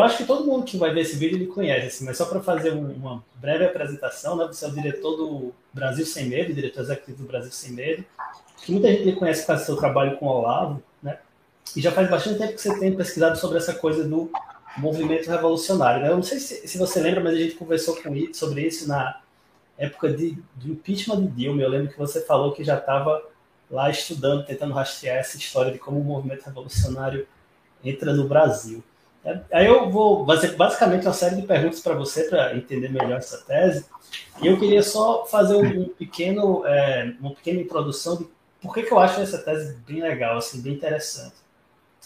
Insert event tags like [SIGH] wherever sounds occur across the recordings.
acho que todo mundo que vai ver esse vídeo ele conhece, assim, mas só para fazer um, uma breve apresentação, né? Você é o diretor do Brasil Sem Medo, diretor executivo do Brasil Sem Medo, que muita gente conhece por causa do seu trabalho com o Olavo, né? E já faz bastante tempo que você tem pesquisado sobre essa coisa do movimento revolucionário. Né? Eu não sei se, se, você lembra, mas a gente conversou com, sobre isso na época de, do impeachment de Dilma. Eu lembro que você falou que já estava lá estudando, tentando rastrear essa história de como o movimento revolucionário entra no Brasil. Aí eu vou fazer basicamente uma série de perguntas para você para entender melhor essa tese. E eu queria só fazer um pequeno, é, uma pequena introdução de por que, que eu acho essa tese bem legal, assim, bem interessante.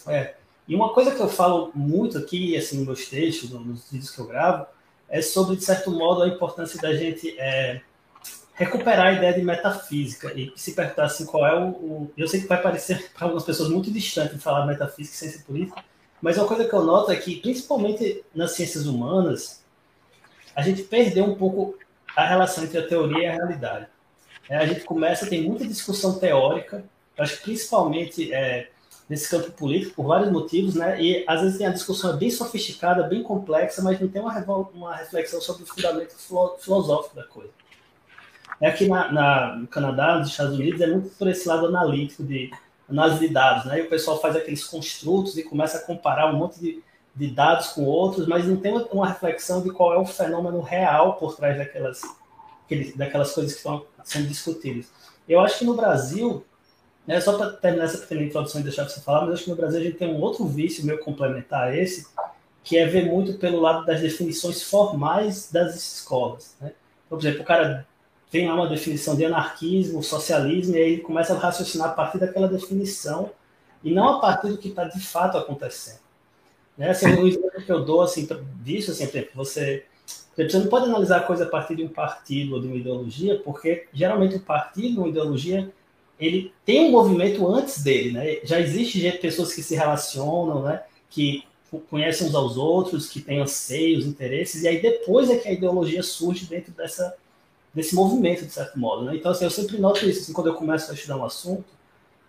É, e uma coisa que eu falo muito aqui, assim, nos meus textos, nos vídeos que eu gravo, é sobre, de certo modo, a importância da gente é, recuperar a ideia de metafísica e se perguntar assim, qual é o, o Eu sei que vai parecer para algumas pessoas muito distante falar metafísica e ciência política, mas uma coisa que eu noto é que, principalmente nas ciências humanas, a gente perdeu um pouco a relação entre a teoria e a realidade. É, a gente começa, tem muita discussão teórica, acho que principalmente é, nesse campo político, por vários motivos, né? E às vezes tem a discussão bem sofisticada, bem complexa, mas não tem uma, uma reflexão sobre o fundamento filosófico da coisa. É aqui na, na, no Canadá, nos Estados Unidos, é muito por esse lado analítico de análise de dados, né? E o pessoal faz aqueles construtos e começa a comparar um monte de, de dados com outros, mas não tem uma, reflexão de qual é o fenômeno real por trás daquelas, daquelas coisas que estão sendo discutidas. Eu acho que no Brasil, né, só para terminar essa pequena introdução e deixar você falar, mas acho que no Brasil a gente tem um outro vício meio complementar a esse, que é ver muito pelo lado das definições formais das escolas. Né? Por exemplo, o cara tem lá uma definição de anarquismo, socialismo, e aí ele começa a raciocinar a partir daquela definição e não a partir do que está de fato acontecendo. Né? Assim, o exemplo que eu dou assim, disso, assim, exemplo, você, você não pode analisar a coisa a partir de um partido ou de uma ideologia, porque geralmente o partido, uma ideologia, ele tem um movimento antes dele. Né? Já existe pessoas que se relacionam, né? que conhecem uns aos outros, que têm anseios, interesses, e aí depois é que a ideologia surge dentro dessa desse movimento, de certo modo. Né? Então, assim, eu sempre noto isso, assim, quando eu começo a estudar um assunto,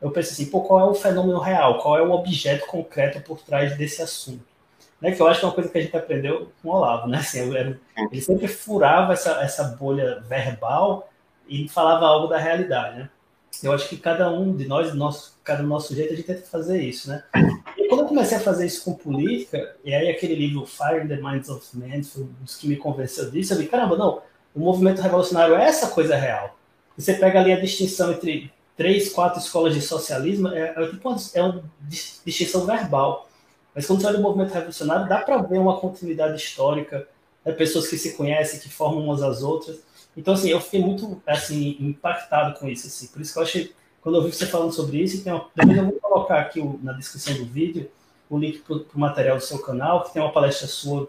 eu penso assim, pô, qual é o fenômeno real, qual é o objeto concreto por trás desse assunto. Né? Que eu acho que é uma coisa que a gente aprendeu com o Olavo, né? Assim, eu, ele sempre furava essa, essa bolha verbal e falava algo da realidade, né? Eu acho que cada um de nós, nosso, cada nosso jeito, a gente tenta fazer isso, né? E quando eu comecei a fazer isso com política, e aí aquele livro Fire in the Minds of Men, foi um dos que me convenceu disso, eu vi, caramba, não, o movimento revolucionário é essa coisa real. Você pega ali a distinção entre três, quatro escolas de socialismo, é, é, tipo uma, é uma distinção verbal. Mas quando você olha o movimento revolucionário, dá para ver uma continuidade histórica, né, pessoas que se conhecem, que formam umas às outras. Então, assim, eu fiquei muito assim, impactado com isso. Assim. Por isso que eu achei, quando eu vi você falando sobre isso, depois eu vou colocar aqui o, na descrição do vídeo o link para o material do seu canal, que tem uma palestra sua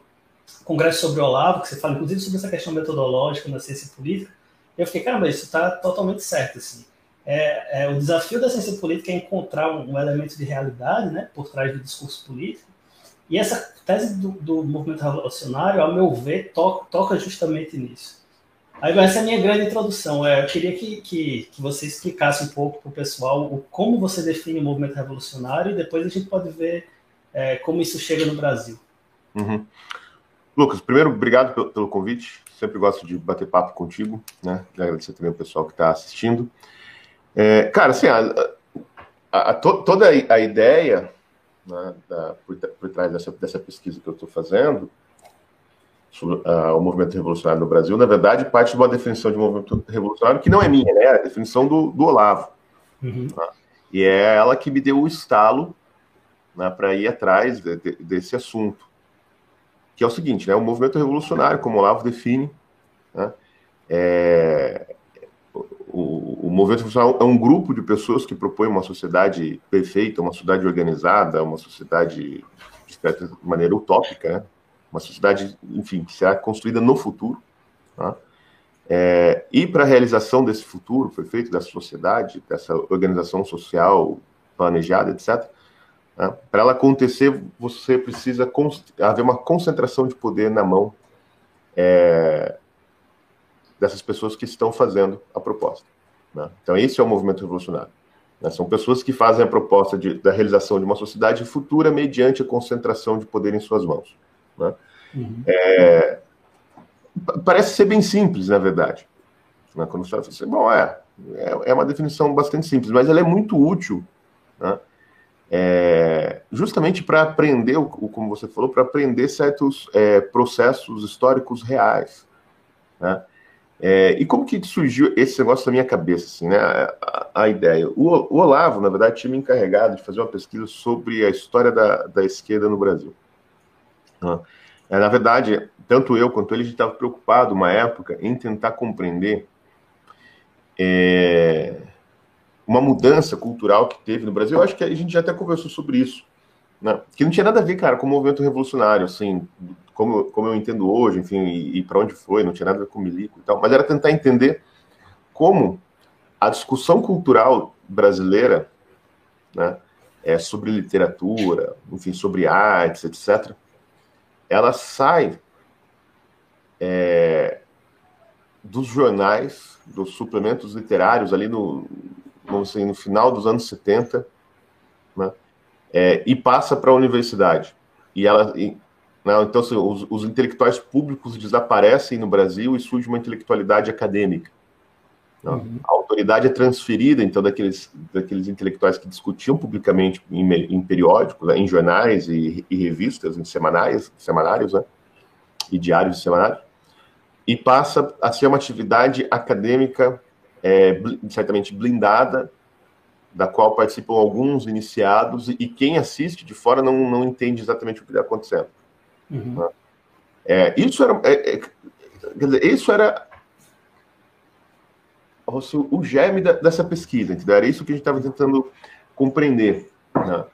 congresso sobre o Olavo, que você fala inclusive sobre essa questão metodológica na ciência política, eu fiquei, caramba, isso está totalmente certo, assim. É, é, o desafio da ciência política é encontrar um, um, elemento de realidade, né, por trás do discurso político, e essa tese do, do movimento revolucionário, ao meu ver, to, toca justamente nisso. Aí essa é a minha grande introdução. É, eu queria que, que, que você explicasse um pouco para o pessoal o, como você define o movimento revolucionário e depois a gente pode ver é, como isso chega no Brasil. Uhum. Lucas, primeiro, obrigado pelo, pelo, convite. Sempre gosto de bater papo contigo, né? E agradecer também o pessoal que está assistindo. É, cara, assim, a, a, a, toda a ideia né, da, por, por, trás dessa, dessa, pesquisa que eu estou fazendo sobre uh, o movimento revolucionário no Brasil, na verdade, parte de uma definição de movimento revolucionário que não é minha, né? É a definição do, do Olavo. Uhum. Né? E é ela que me deu o estalo né, para ir atrás de, de, desse assunto que é o seguinte, né, o movimento revolucionário, como o Olavo define, né, é, o, o, movimento revolucionário é um grupo de pessoas que propõe uma sociedade perfeita, uma sociedade organizada, uma sociedade de certa maneira utópica, né, uma sociedade, enfim, que será construída no futuro. Tá? É, e para a realização desse futuro perfeito, dessa sociedade, dessa organização social planejada, etc., né? Para ela acontecer, você precisa haver uma concentração de poder na mão é, dessas pessoas que estão fazendo a proposta. Né? Então, esse é o movimento revolucionário. Né? São pessoas que fazem a proposta de, da realização de uma sociedade futura mediante a concentração de poder em suas mãos. Né? Uhum. É, parece ser bem simples, na verdade. Né? Quando você fala assim, bom, é, é, é uma definição bastante simples, mas ela é muito útil, né? É, justamente para aprender, como você falou, para aprender certos é, processos históricos reais. Né? É, e como que surgiu esse negócio na minha cabeça, assim, né? A, a ideia. O, o, Olavo, na verdade, tinha me encarregado de fazer uma pesquisa sobre a história da, da esquerda no Brasil. Né? É, na verdade, tanto eu quanto ele, estava preocupado, uma época, em tentar compreender é, uma mudança cultural que teve no Brasil. Eu acho que a gente já até conversou sobre isso. Né? Que não tinha nada a ver, cara, com o movimento revolucionário, assim, como, como eu entendo hoje, enfim, e, e para onde foi, não tinha nada a ver com o milico e tal, mas era tentar entender como a discussão cultural brasileira, né, é, sobre literatura, enfim, sobre artes, etc., ela sai é, dos jornais, dos suplementos literários ali no, vamos dizer, no final dos anos 70, né, é, e passa para a universidade. E ela, e, né, então, assim, os, os, intelectuais públicos desaparecem no Brasil e surge uma intelectualidade acadêmica. Né? Uhum. A autoridade é transferida, então, daqueles, daqueles intelectuais que discutiam publicamente em, em periódicos, né, em jornais e, e, revistas, em semanários, semanários, né, e diários e semanários, e passa a ser uma atividade acadêmica é, certamente blindada, da qual participam alguns iniciados, e quem assiste de fora não, não entende exatamente o que está acontecendo. Uhum. Né? É, isso era. É, é, dizer, isso era o germe da, dessa pesquisa, entendeu? Era isso que a gente estava tentando compreender. Né?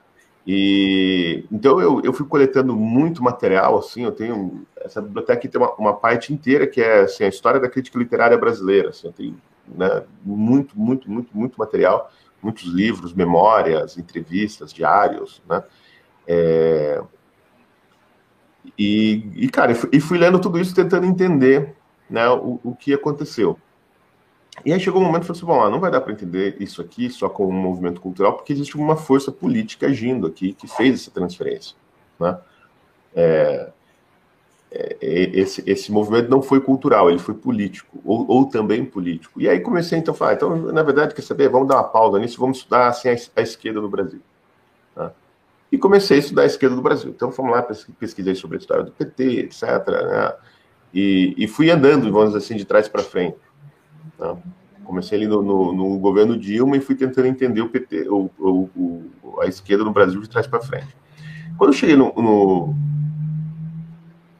E então eu, eu fui coletando muito material, assim, eu tenho essa biblioteca tem uma, uma parte inteira que é assim, a história da crítica literária brasileira, assim, eu tenho né, muito, muito, muito, muito material, muitos livros, memórias, entrevistas, diários, né? É... E, e, cara, e fui lendo tudo isso tentando entender né, o, o que aconteceu. E aí chegou um momento que eu falei assim, bom, não vai dar para entender isso aqui só como um movimento cultural, porque existe uma força política agindo aqui que fez essa transferência, né? É, é, esse, esse movimento não foi cultural, ele foi político, ou, ou também político. E aí comecei então a falar, então, na verdade, quer saber, vamos dar uma pausa nisso, vamos estudar assim, a, a esquerda no Brasil. Tá? E comecei a estudar a esquerda do Brasil. Então, fomos lá, pesquisei sobre a história do PT, etc. Né? E, e, fui andando, vamos dizer assim, de trás para frente. Tá? Comecei ali no, no, no, governo Dilma e fui tentando entender o PT, o, o, o a esquerda no Brasil de trás para frente. Quando cheguei no, no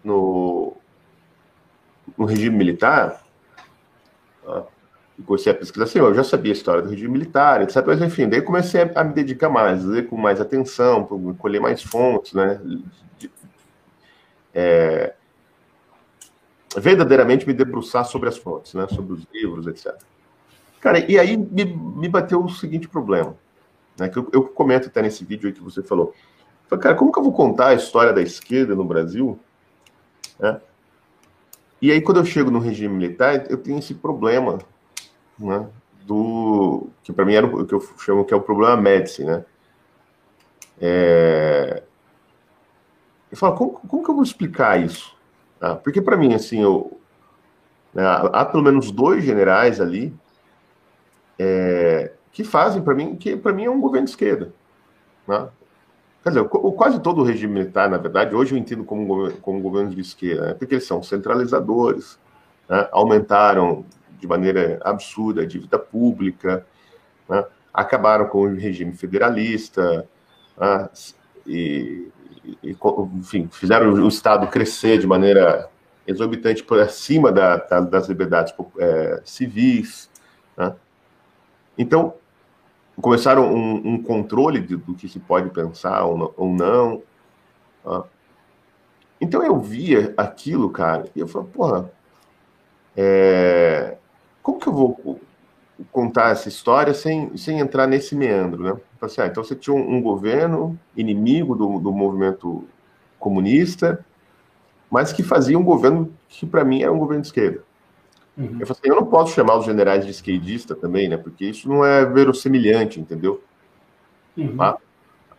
no, no regime militar, ah, e comecei a pesquisar assim, eu já sabia a história do regime militar, etc. Mas, enfim, daí comecei a, me dedicar mais, ler com mais atenção, colher mais fontes, né? É, verdadeiramente me debruçar sobre as fontes, né? Sobre os livros, etc. Cara, e aí me, me bateu o seguinte problema, né? Que eu, eu comento até nesse vídeo que você falou. Falei, cara, como que eu vou contar a história da esquerda no Brasil né? E aí, quando eu chego no regime militar, eu tenho esse problema, né? Do que para mim era o que eu chamo que é o problema Médici, né? É... Eu falo, como, como que eu vou explicar isso? Ah, porque para mim, assim, eu, né, há pelo menos dois generais ali é, que fazem para mim, que para mim é um governo de esquerda. Né? Quer dizer, quase todo o regime militar, na verdade, hoje eu entendo como, como governo de esquerda, né? porque eles são centralizadores, né? aumentaram de maneira absurda a dívida pública, né? acabaram com o regime federalista, né? e, e, enfim, fizeram o Estado crescer de maneira exorbitante por acima da, da, das liberdades é, civis. Né? Então, começaram um, um controle de, do que se pode pensar ou não. Ou não tá? Então eu via aquilo, cara, e eu falei, porra, é... como que eu vou contar essa história sem, sem entrar nesse meandro, né? Assim, ah, então você tinha um, um governo inimigo do, do movimento comunista, mas que fazia um governo que para mim era um governo de esquerda. Uhum. Eu, assim, eu não posso chamar os generais de esquerdista também, né? Porque isso não é verossimilhante, entendeu? Uhum. Tá?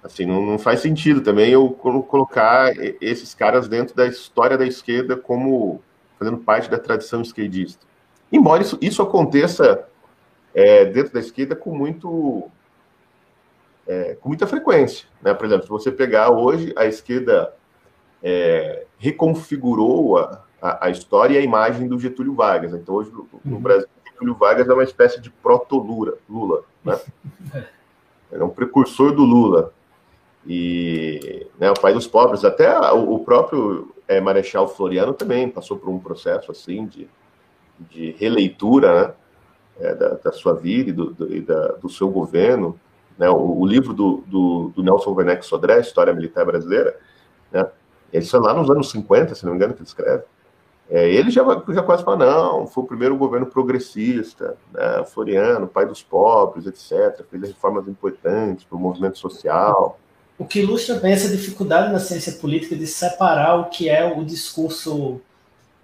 Assim, não, não faz sentido também eu colocar esses caras dentro da história da esquerda como fazendo parte da tradição esquerdista. Embora isso, isso aconteça é, dentro da esquerda com muito é, com muita frequência. Né? Por exemplo, se você pegar hoje, a esquerda é, reconfigurou a, a, a, história e a imagem do Getúlio Vargas. Então, hoje, no, no uhum. Brasil, Getúlio Vargas é uma espécie de proto-Lula. Lula, né? [LAUGHS] é um precursor do Lula. E né, o pai dos pobres, até o, o próprio é, Marechal Floriano também passou por um processo assim de, de releitura né, é, da, da, sua vida e do, do, e da, do seu governo. Né, o, o, livro do, do, do, Nelson Werneck Sodré, História Militar Brasileira, né, isso é lá nos anos 50, se não me engano, que ele escreve. É, ele já, já quase fala, não, foi o primeiro governo progressista, né, Floriano, pai dos pobres, etc., fez reformas importantes para o movimento social. O que ilustra bem essa dificuldade na ciência política de separar o que é o discurso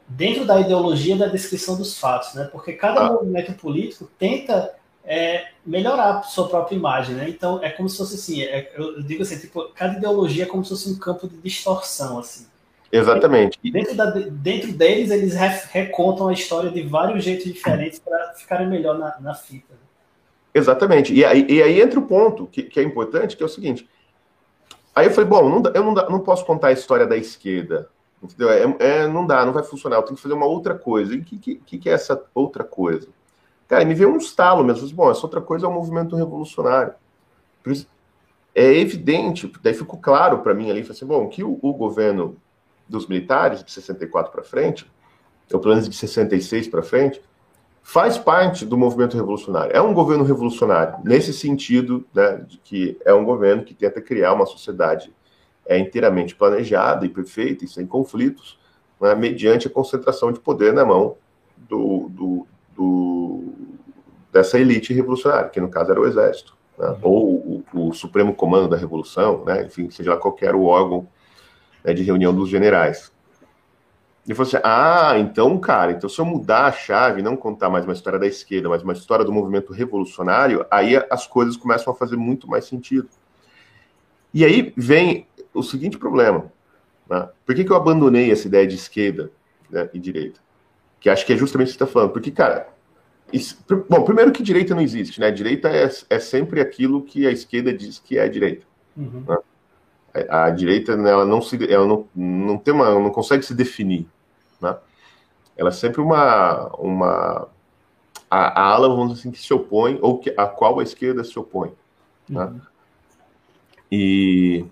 dentro da ideologia da descrição dos fatos, né? Porque cada ah. movimento político tenta é, melhorar a sua própria imagem, né? Então é como se fosse assim, é, eu digo assim, tipo, cada ideologia é como se fosse um campo de distorção, assim. Exatamente. E dentro, da, dentro deles, eles recontam a história de vários jeitos diferentes para ficarem melhor na, na fita. Exatamente. E aí, e aí entra o ponto que, que, é importante, que é o seguinte. Aí eu falei, bom, não, eu não, não posso contar a história da esquerda Entendeu? É, é, não dá, não vai funcionar. Eu tenho que fazer uma outra coisa. E o que, que, que, é essa outra coisa? Cara, me veio um estalo mesmo. Bom, essa outra coisa é o um movimento revolucionário. É evidente, daí ficou claro para mim ali, assim, bom, que o, o, governo dos militares, de 64 para frente, ou pelo menos de 66 para frente, faz parte do movimento revolucionário. É um governo revolucionário, nesse sentido, né, de que é um governo que tenta criar uma sociedade é inteiramente planejada e perfeita e sem conflitos, né, mediante a concentração de poder na mão do, do, do, dessa elite revolucionária, que no caso era o exército, né, uhum. ou o, o, Supremo Comando da Revolução, né, enfim, seja lá qualquer o órgão né, de reunião dos generais. E falou assim: ah, então, cara, então se eu mudar a chave, não contar mais uma história da esquerda, mas uma história do movimento revolucionário, aí as coisas começam a fazer muito mais sentido. E aí vem o seguinte problema. Né? Por que, que eu abandonei essa ideia de esquerda né, e direita? Que acho que é justamente o que você está falando. Porque, cara, isso, bom, primeiro que direita não existe, né? Direita é, é sempre aquilo que a esquerda diz que é direita. Uhum. Né? A, a, direita, né, ela não se, ela não, não tem uma, não consegue se definir, né? Ela é sempre uma, uma a, a ala, vamos dizer assim, que se opõe ou que, a qual a esquerda se opõe, né? uhum. E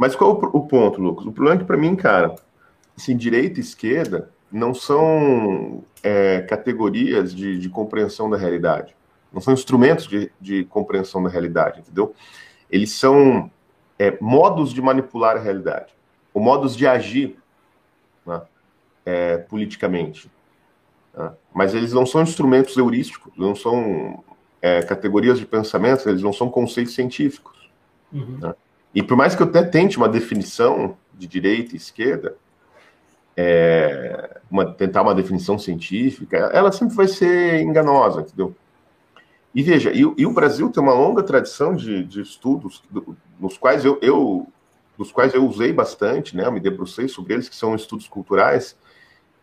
mas qual o, o ponto, Lucas? O problema é que, para mim, cara, assim, direita e esquerda não são é, categorias de, de, compreensão da realidade. Não são instrumentos de, de compreensão da realidade, entendeu? Eles são é, modos de manipular a realidade, ou modos de agir né, é, politicamente. Né? Mas eles não são instrumentos heurísticos, não são é, categorias de pensamento, eles não são conceitos científicos. Uhum. Né? E por mais que eu até tente uma definição de direita e esquerda, é, uma, tentar uma definição científica, ela sempre vai ser enganosa, entendeu? E veja, e, e o Brasil tem uma longa tradição de, de estudos do, nos quais eu, eu, dos quais eu usei bastante, né? Eu me debrucei sobre eles, que são estudos culturais,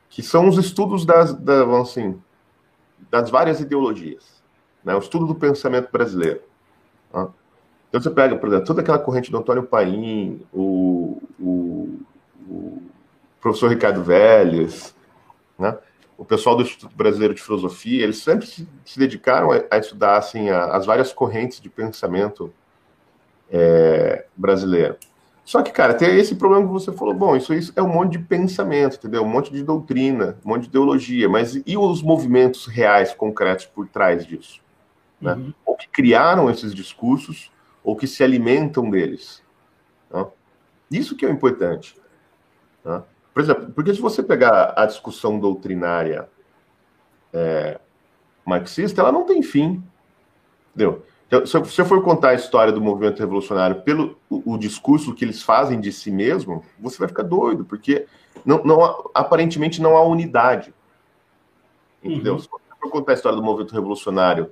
que são os estudos das, da, assim, das várias ideologias, né? O estudo do pensamento brasileiro. Tá? Então você pega, por exemplo, toda aquela corrente do Antônio Paim, o, o, o professor Ricardo Vélez, né? O pessoal do Instituto Brasileiro de Filosofia, eles sempre se, se dedicaram a, a, estudar assim, a, as várias correntes de pensamento é, brasileiro. Só que, cara, tem esse problema que você falou, bom, isso, isso é um monte de pensamento, entendeu? Um monte de doutrina, um monte de ideologia, mas e os movimentos reais, concretos por trás disso? Né? Uhum. Ou que criaram esses discursos, ou que se alimentam deles. Tá? Isso que é importante. Tá? Por exemplo, porque se você pegar a discussão doutrinária é, marxista, ela não tem fim. Entendeu? Então, se você for contar a história do movimento revolucionário pelo o, o, discurso que eles fazem de si mesmo, você vai ficar doido, porque não, não aparentemente não há unidade. Entendeu? Uhum. Se você for contar a história do movimento revolucionário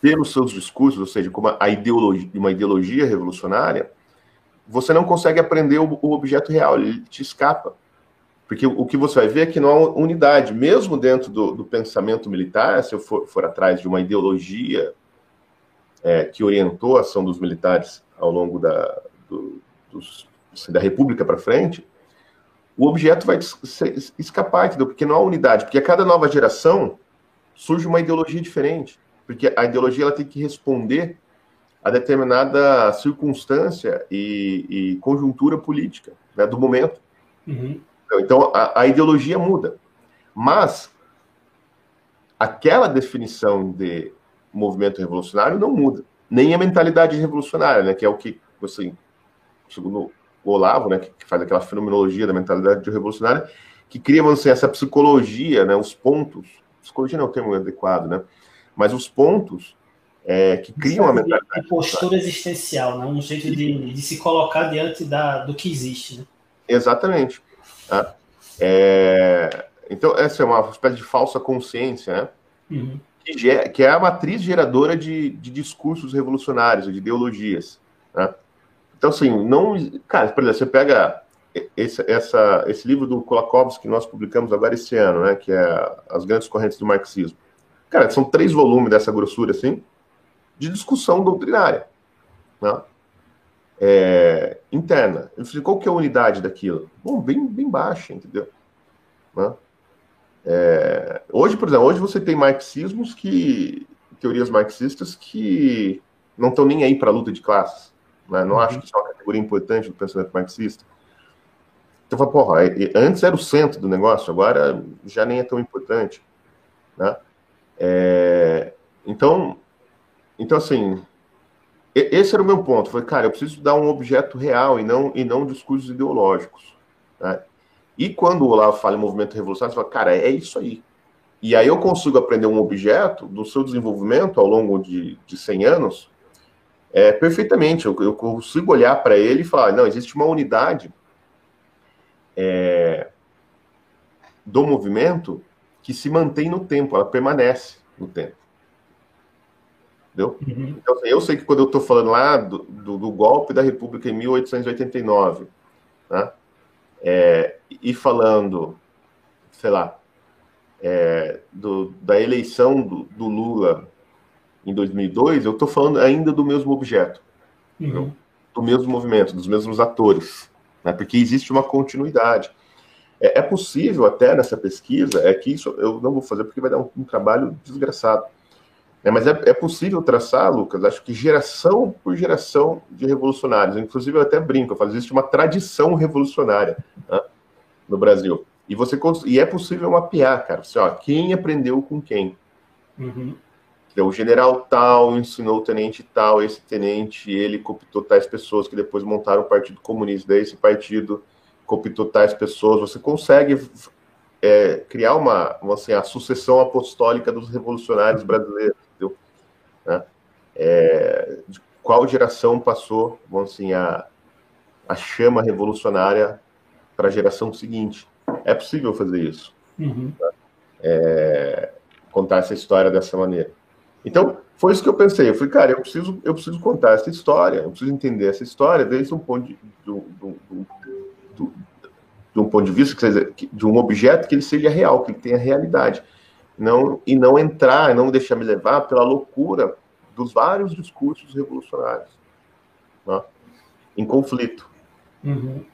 pelos seus discursos, ou seja, como a ideologia, uma ideologia revolucionária, você não consegue aprender o, o objeto real, ele te escapa. Porque o que você vai ver é que não há unidade, mesmo dentro do, do pensamento militar, se eu for, for, atrás de uma ideologia é, que orientou a ação dos militares ao longo da, do, dos, assim, da República para frente, o objeto vai escapar, entendeu? Porque não há unidade, porque a cada nova geração surge uma ideologia diferente, porque a ideologia ela tem que responder a determinada circunstância e, e conjuntura política né, do momento. Uhum. Então, a, a ideologia muda. Mas aquela definição de movimento revolucionário não muda. Nem a mentalidade revolucionária, né, que é o que, assim, segundo o Olavo, né, que faz aquela fenomenologia da mentalidade revolucionária, que cria, vamos dizer, essa psicologia, né, os pontos, psicologia não é o termo adequado, né, mas os pontos é, que criam a mentalidade. postura existencial, né, um jeito de, de se colocar diante da, do que existe. Né? Exatamente. Tá? É, então, essa é uma espécie de falsa consciência, né? Uhum. Que, que, é a matriz geradora de, de discursos revolucionários, de ideologias. Né? Então, assim, não. Cara, por exemplo, você pega esse, essa, esse livro do Kolakowski que nós publicamos agora esse ano, né? Que é As Grandes Correntes do Marxismo. Cara, são três volumes dessa grossura, assim, de discussão doutrinária. Né? é, interna. Eu falei, qual que é a unidade daquilo? Bom, bem, bem baixa, entendeu? Né? É, hoje, por exemplo, hoje você tem marxismos que teorias marxistas que não estão nem aí para a luta de classes. Né? Não uhum. acho que isso é uma categoria importante do pensamento marxista. Então, fala, porra, antes era o centro do negócio, agora já nem é tão importante. Né? É, então, então, assim, esse era o meu ponto. Foi, cara, eu preciso dar um objeto real e não, e não discursos ideológicos. Né? E quando o Olavo fala em movimento revolucionário, você fala, cara, é isso aí. E aí eu consigo aprender um objeto do seu desenvolvimento ao longo de, de 100 anos é, perfeitamente. Eu, eu consigo olhar para ele e falar, não, existe uma unidade é, do movimento que se mantém no tempo, ela permanece no tempo. Entendeu? Uhum. Então, assim, eu sei que quando eu estou falando lá do, do, do, golpe da República em 1889, né? É, e falando, sei lá, é, do, da eleição do, do, Lula em 2002, eu estou falando ainda do mesmo objeto, uhum. do mesmo movimento, dos mesmos atores, né? porque existe uma continuidade. É, é, possível até nessa pesquisa, é que isso eu não vou fazer porque vai dar um, um trabalho desgraçado é, mas é, é, possível traçar, Lucas, acho que geração por geração de revolucionários. Inclusive, eu até brinco, eu falo, existe uma tradição revolucionária né, no Brasil. E, você, e é possível mapear, cara. Você, ó, quem aprendeu com quem? Uhum. Então, o general tal ensinou o tenente tal, esse tenente, ele cooptou tais pessoas que depois montaram o Partido Comunista. Esse partido cooptou tais pessoas. Você consegue é, criar uma, uma assim, a sucessão apostólica dos revolucionários brasileiros né? É, de qual geração passou, vamos assim, a, a chama revolucionária para a geração seguinte? É possível fazer isso. Uhum. Né? É, contar essa história dessa maneira. Então, foi isso que eu pensei. Eu falei, cara, eu preciso, eu preciso contar essa história, eu preciso entender essa história desde um ponto de, do, do, do, de um ponto de vista, de um objeto que ele seja real, que ele tenha realidade não e não entrar, não deixar me levar pela loucura dos vários discursos revolucionários né, em conflito. Uhum.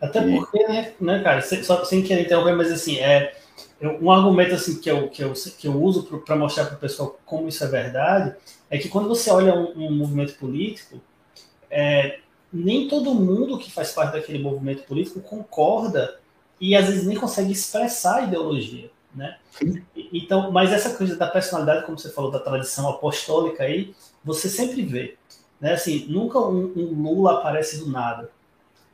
Até e... porque, né, né, cara, só sem querer interromper, mas assim, é um argumento assim que eu, que eu, que eu uso para mostrar para o pessoal como isso é verdade é que quando você olha um, um movimento político, é, nem todo mundo que faz parte daquele movimento político concorda e às vezes nem consegue expressar a ideologia né? Então, mas essa coisa da personalidade, como você falou, da tradição apostólica aí, você sempre vê, né? Assim, nunca um, um Lula aparece do nada.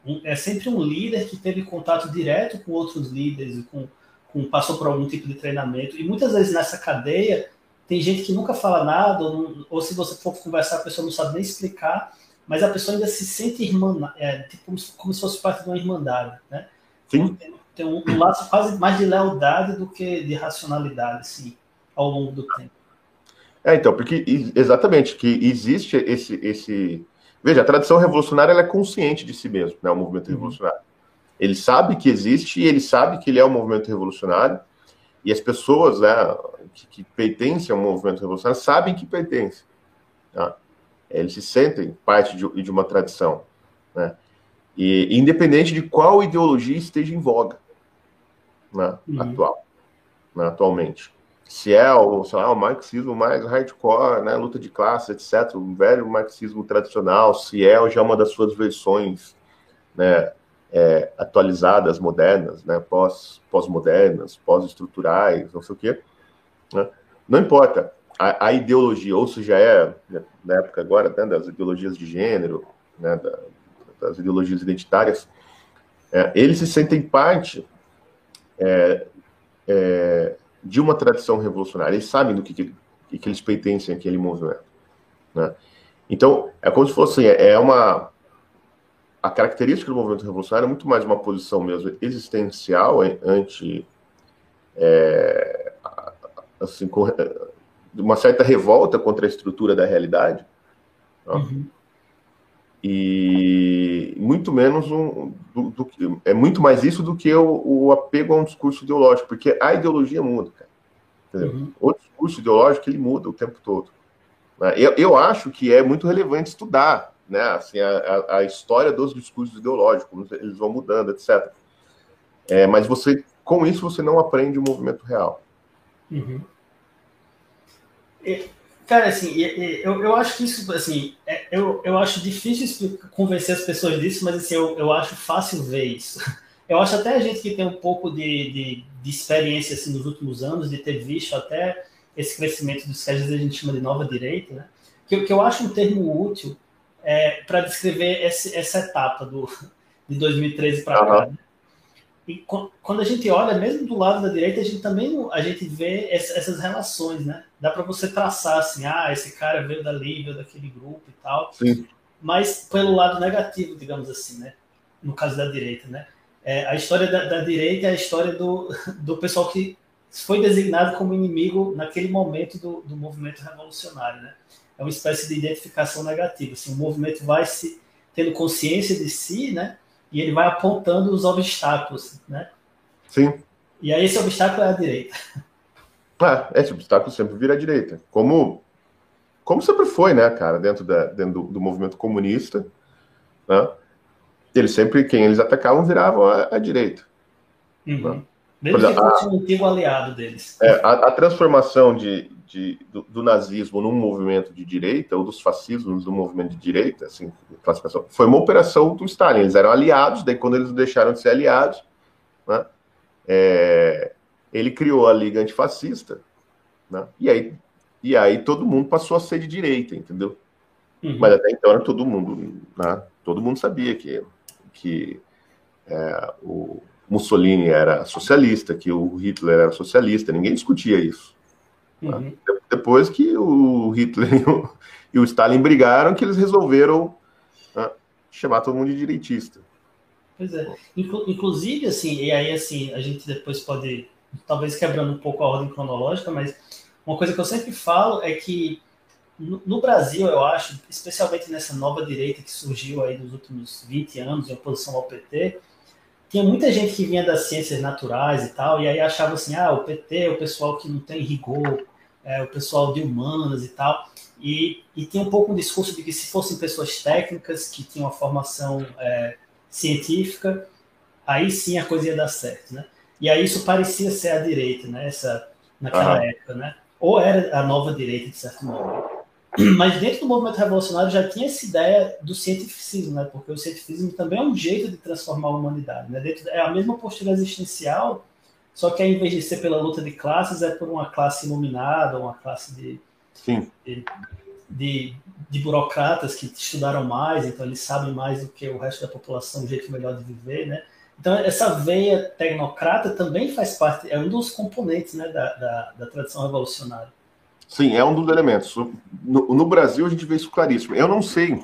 Um, é sempre um líder que teve contato direto com outros líderes, com, com passou por algum tipo de treinamento. E muitas vezes nessa cadeia tem gente que nunca fala nada, ou, não, ou se você for conversar, a pessoa não sabe nem explicar, mas a pessoa ainda se sente irmã, é, tipo, como, se, como se fosse parte de uma irmandade, né? Sim tem um, um laço quase mais de lealdade do que de racionalidade, sim, ao longo do tempo. É, então, porque exatamente, que existe esse, esse. Veja, a tradição revolucionária é consciente de si mesmo, né? O movimento uhum. revolucionário. Ele sabe que existe e ele sabe que ele é um movimento revolucionário. E as pessoas né, que, que pertencem ao movimento revolucionário sabem que pertencem. Tá? Eles se sentem parte de, de uma tradição. Né? E independente de qual ideologia esteja em voga né, uhum. atual, né, atualmente. Se é o, sei lá, o marxismo mais hardcore, né, luta de classe, etc., o velho marxismo tradicional, se é já uma das suas versões né, é, atualizadas, modernas, né, pós, pós-modernas, pós-estruturais, não sei o quê, né, não importa. A, a, ideologia, ou seja, é, né, na época agora, né, das ideologias de gênero, né, da, das ideologias identitárias, é, eles se sentem parte é, é, de uma tradição revolucionária. Eles sabem do que, que, que eles pertencem àquele movimento. Né? Então, é como se fosse é, é uma a característica do movimento revolucionário é muito mais uma posição mesmo existencial ante é, assim, uma certa revolta contra a estrutura da realidade. Né? Uhum e muito menos um do, do, é muito mais isso do que o, o, apego a um discurso ideológico, porque a ideologia muda, cara. Uhum. O discurso ideológico ele muda o tempo todo. Né? Eu, eu acho que é muito relevante estudar, né, assim, a, a, história dos discursos ideológicos, eles vão mudando, etc. É, mas você, com isso, você não aprende o movimento real. Uhum. Cara, assim, eu, eu acho que isso, assim, é, eu, eu acho difícil convencer as pessoas disso, mas assim, eu, eu acho fácil ver isso. [LAUGHS] Eu acho até a gente que tem um pouco de, de, de experiência assim, nos últimos anos, de ter visto até esse crescimento dos que às vezes a gente chama de nova direita, né? que, que eu acho um termo útil é, para descrever esse, essa etapa do, de 2013 para uhum. cá. Né? E quando a gente olha, mesmo do lado da direita, a gente também a gente vê essas relações, né? Dá para você traçar assim, ah, esse cara veio dali, veio daquele grupo e tal. Sim. Mas pelo lado negativo, digamos assim, né? No caso da direita, né? É, a história da, da, direita é a história do, do pessoal que foi designado como inimigo naquele momento do, do movimento revolucionário, né? É uma espécie de identificação negativa. Assim, o movimento vai se tendo consciência de si, né? E ele vai apontando os obstáculos, né? Sim. E aí esse obstáculo é a direita. Ah, esse obstáculo sempre vira a direita. Como, como sempre foi, né, cara, dentro, da, dentro do, do movimento comunista, né? Eles sempre, quem eles atacavam, viravam a, a direita. Uhum. Né? Mesmo que fosse um antigo aliado deles. É, a, a transformação de, de, do, do, nazismo num movimento de direita, ou dos fascismos num movimento de direita, assim, classificação, foi uma operação do Stalin. Eles eram aliados, daí quando eles deixaram de ser aliados, né, é, ele criou a Liga Antifascista, né, e, aí, e aí todo mundo passou a ser de direita, entendeu? Uhum. Mas até então era todo mundo, né, todo mundo sabia que, que é, o Mussolini era socialista, que o Hitler era socialista, ninguém discutia isso. Uhum. Depois que o Hitler [LAUGHS] e o, e o, Stalin brigaram, que eles resolveram né, chamar todo mundo de direitista. Pois é. Inclu inclusive, assim, e aí assim, a gente depois pode, talvez quebrando um pouco a ordem cronológica, mas uma coisa que eu sempre falo é que no, no Brasil, eu acho, especialmente nessa nova direita que surgiu aí nos últimos 20 anos em oposição ao PT, tinha muita gente que vinha das ciências naturais e tal, e aí achava assim, ah, o PT é o pessoal que não tem rigor, é o pessoal de humanas e tal, e, e tinha um pouco um discurso de que se fossem pessoas técnicas, que tinham uma formação é, científica, aí sim a coisa ia dar certo, né? E aí isso parecia ser a direita, né? Essa, naquela uhum. época, né? Ou era a nova direita, de certo modo. Mas dentro do movimento revolucionário já tinha essa ideia do cientificismo, né? porque o cientificismo também é um jeito de transformar a humanidade. Né? Dentro, é a mesma postura existencial, só que ao invés de ser pela luta de classes, é por uma classe iluminada, uma classe de, de, de, de, burocratas que estudaram mais, então eles sabem mais do que o resto da população, um jeito melhor de viver. Né? Então, essa veia tecnocrata também faz parte, é um dos componentes né, da, da, da tradição revolucionária. Sim, é um dos elementos. No, no, Brasil, a gente vê isso claríssimo. Eu não sei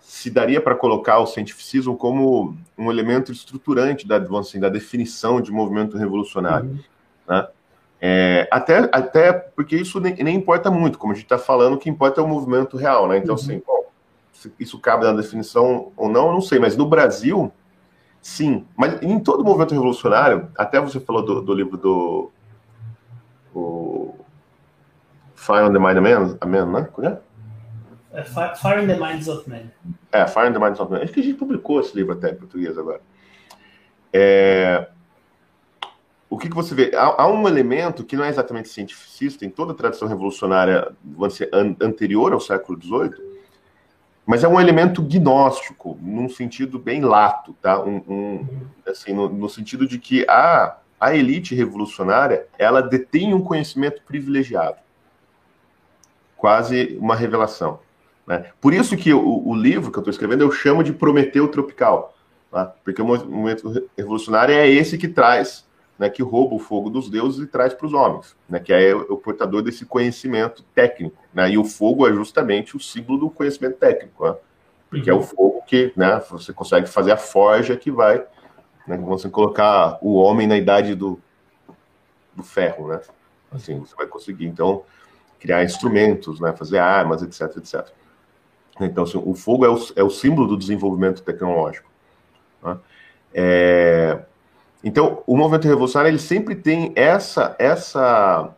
se daria para colocar o cientificismo como um elemento estruturante da, assim, da definição de movimento revolucionário. Uhum. Né? É, até, até porque isso nem, nem, importa muito, como a gente está falando, o que importa é o movimento real, né? Então, uhum. assim, bom, isso cabe na definição ou não, eu não sei, mas no Brasil, sim. Mas em todo movimento revolucionário, até você falou do, do livro do o Fire on the Mind of Man, Man né? É? é Fire in the Minds of Men. É, Fire in the Minds of Men. Acho que a gente publicou esse livro até em português agora. É, o que, que você vê? Há, há, um elemento que não é exatamente cientificista em toda a tradição revolucionária dizer, an anterior ao século XVIII, mas é um elemento gnóstico, num sentido bem lato, tá? Um, um, assim, no, no, sentido de que a, a elite revolucionária ela detém um conhecimento privilegiado, quase uma revelação. Né? Por isso que o, o livro que eu estou escrevendo eu chamo de Prometeu Tropical, tá? porque o movimento revolucionário é esse que traz né, que rouba o fogo dos deuses e traz para os homens, né, que é o portador desse conhecimento técnico. Né, e o fogo é justamente o símbolo do conhecimento técnico, né, porque uhum. é o fogo que né, você consegue fazer a forja que vai, né, você colocar o homem na idade do, do ferro, né, assim, você vai conseguir, então, criar instrumentos, né, fazer armas, etc, etc. Então, assim, o fogo é o, é o símbolo do desenvolvimento tecnológico. Né? É, então, o movimento revolucionário ele sempre tem essa essa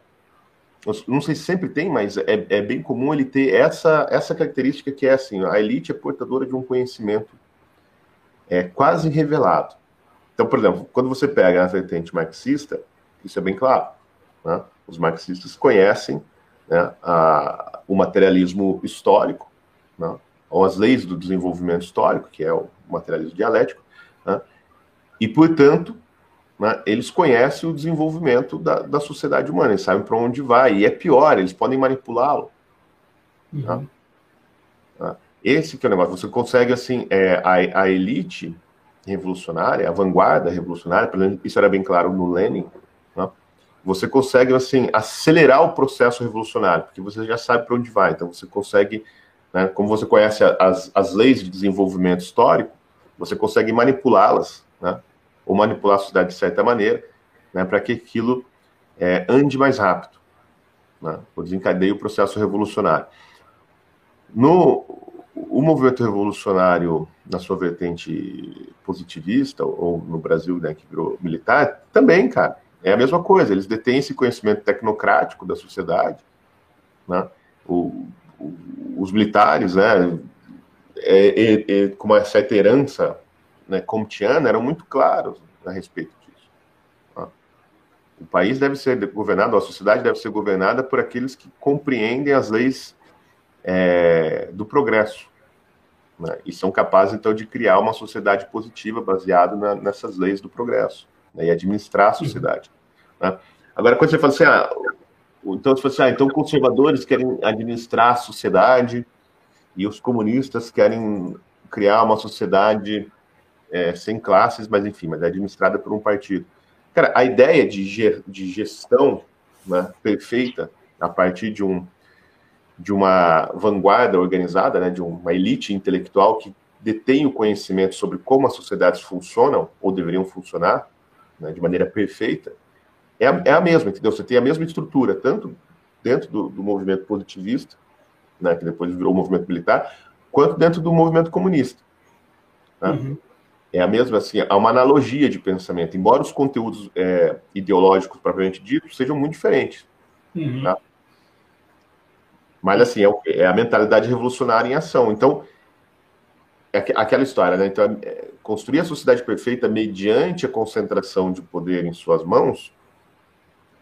não sei se sempre tem, mas é, é, bem comum ele ter essa, essa característica que é assim, a elite é portadora de um conhecimento é, quase revelado. Então, por exemplo, quando você pega a vertente marxista, isso é bem claro. Né? Os marxistas conhecem né, a, o materialismo histórico, né, ou as leis do desenvolvimento histórico, que é o materialismo dialético, né, e, portanto, né, eles conhecem o desenvolvimento da, da sociedade humana, eles sabem para onde vai, e é pior, eles podem manipulá-lo. Uhum. Tá? Tá? Esse que é o negócio, você consegue, assim, é, a, a elite revolucionária, a vanguarda revolucionária, isso era bem claro no Lenin, né, você consegue, assim, acelerar o processo revolucionário, porque você já sabe para onde vai, então você consegue, né, como você conhece as, as leis de desenvolvimento histórico, você consegue manipulá-las, né, ou manipular a sociedade de certa maneira, né, para que aquilo é, ande mais rápido, né, ou desencadeie o processo revolucionário. No o movimento revolucionário, na sua vertente positivista, ou no Brasil, né, que virou militar, também, cara, é a mesma coisa. Eles detêm esse conhecimento tecnocrático da sociedade, né? O, o, os militares, né, é, é, é, com certa herança né, comtiana eram muito claros a respeito disso. Tá? O país deve ser governado, a sociedade deve ser governada por aqueles que compreendem as leis é, do progresso. Né, e são capazes, então, de criar uma sociedade positiva baseada na, nessas leis do progresso né, e administrar a sociedade. Né? Agora, quando você fala assim, ah, então, você fala assim, ah, então conservadores querem administrar a sociedade e os comunistas querem criar uma sociedade é, sem classes, mas enfim, mas é administrada por um partido. Cara, a ideia de, de gestão né, perfeita a partir de um de uma vanguarda organizada, né, de uma elite intelectual que detém o conhecimento sobre como as sociedades funcionam ou deveriam funcionar né, de maneira perfeita, é a, é a, mesma, entendeu? Você tem a mesma estrutura, tanto dentro do, do movimento positivista, né, que depois virou o movimento militar, quanto dentro do movimento comunista. Né? Uhum é a mesma, assim, há uma analogia de pensamento, embora os conteúdos é, ideológicos propriamente ditos sejam muito diferentes. Uhum. Tá? Mas, assim, é, é, a mentalidade revolucionária em ação. Então, é aquela história, né? Então, é, construir a sociedade perfeita mediante a concentração de poder em suas mãos,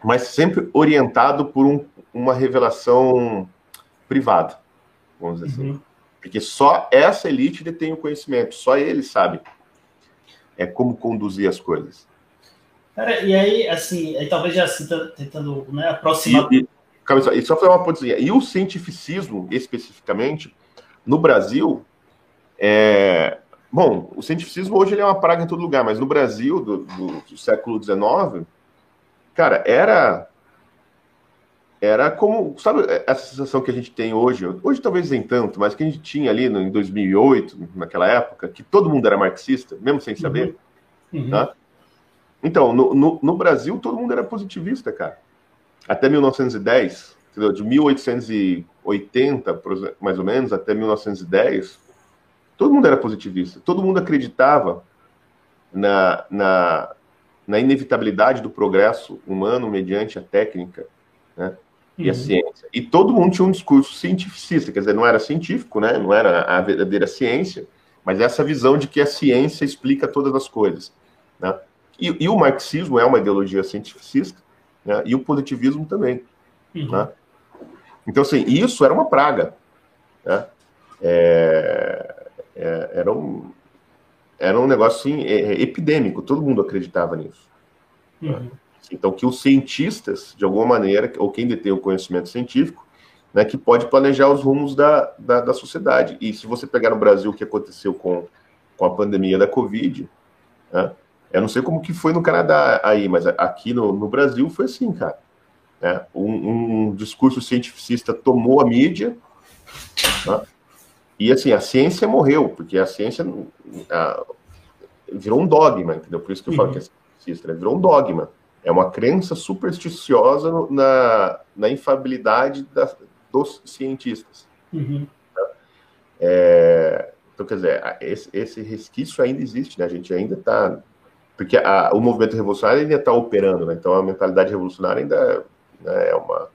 mas sempre orientado por um, uma revelação privada, vamos dizer assim. uhum. assim. Porque só essa elite detém o conhecimento, só ele sabe é como conduzir as coisas. Cara, e aí, assim, aí talvez já assim, tentando né, aproximar. E, e, só fazer uma pontezinha. E o cientificismo, especificamente, no Brasil, é... bom, o cientificismo hoje ele é uma praga em todo lugar, mas no Brasil, do, do, do século XIX, cara, era era como, sabe, essa sensação que a gente tem hoje, hoje talvez nem tanto, mas que a gente tinha ali no, em 2008, naquela época, que todo mundo era marxista, mesmo sem saber. Uhum. Uhum. Tá? Então, no, no, no, Brasil, todo mundo era positivista, cara. até 1910, entendeu? de 1880, mais ou menos, até 1910, todo mundo era positivista, todo mundo acreditava na, na, na inevitabilidade do progresso humano mediante a técnica né, e uhum. a ciência. E todo mundo tinha um discurso cientificista, quer dizer, não era científico, né, não era a verdadeira ciência, mas essa visão de que a ciência explica todas as coisas. Né? E, e o marxismo é uma ideologia cientificista, né? e o positivismo também. Uhum. Né? Então, assim, isso era uma praga. Né? É, é, era, um, era um negócio assim, é, é epidêmico, todo mundo acreditava nisso. Uhum. Então, que os cientistas, de alguma maneira, ou quem detém o conhecimento científico, né, que pode planejar os rumos da, da, da, sociedade. E se você pegar no Brasil o que aconteceu com, com a pandemia da Covid, né, eu não sei como que foi no Canadá aí, mas aqui no, no Brasil foi assim, cara. Né? Um, um, discurso cientificista tomou a mídia, né? E assim, a ciência morreu, porque a ciência a, virou um dogma, entendeu? Por isso que eu falo uhum. que é cientificista, né? virou um dogma. É uma crença supersticiosa na, na infabilidade da, dos cientistas. Uhum. É, então, quer dizer, esse, esse resquício ainda existe, né? A gente ainda está porque a, o movimento revolucionário ainda está operando, né? então a mentalidade revolucionária ainda né, é, uma,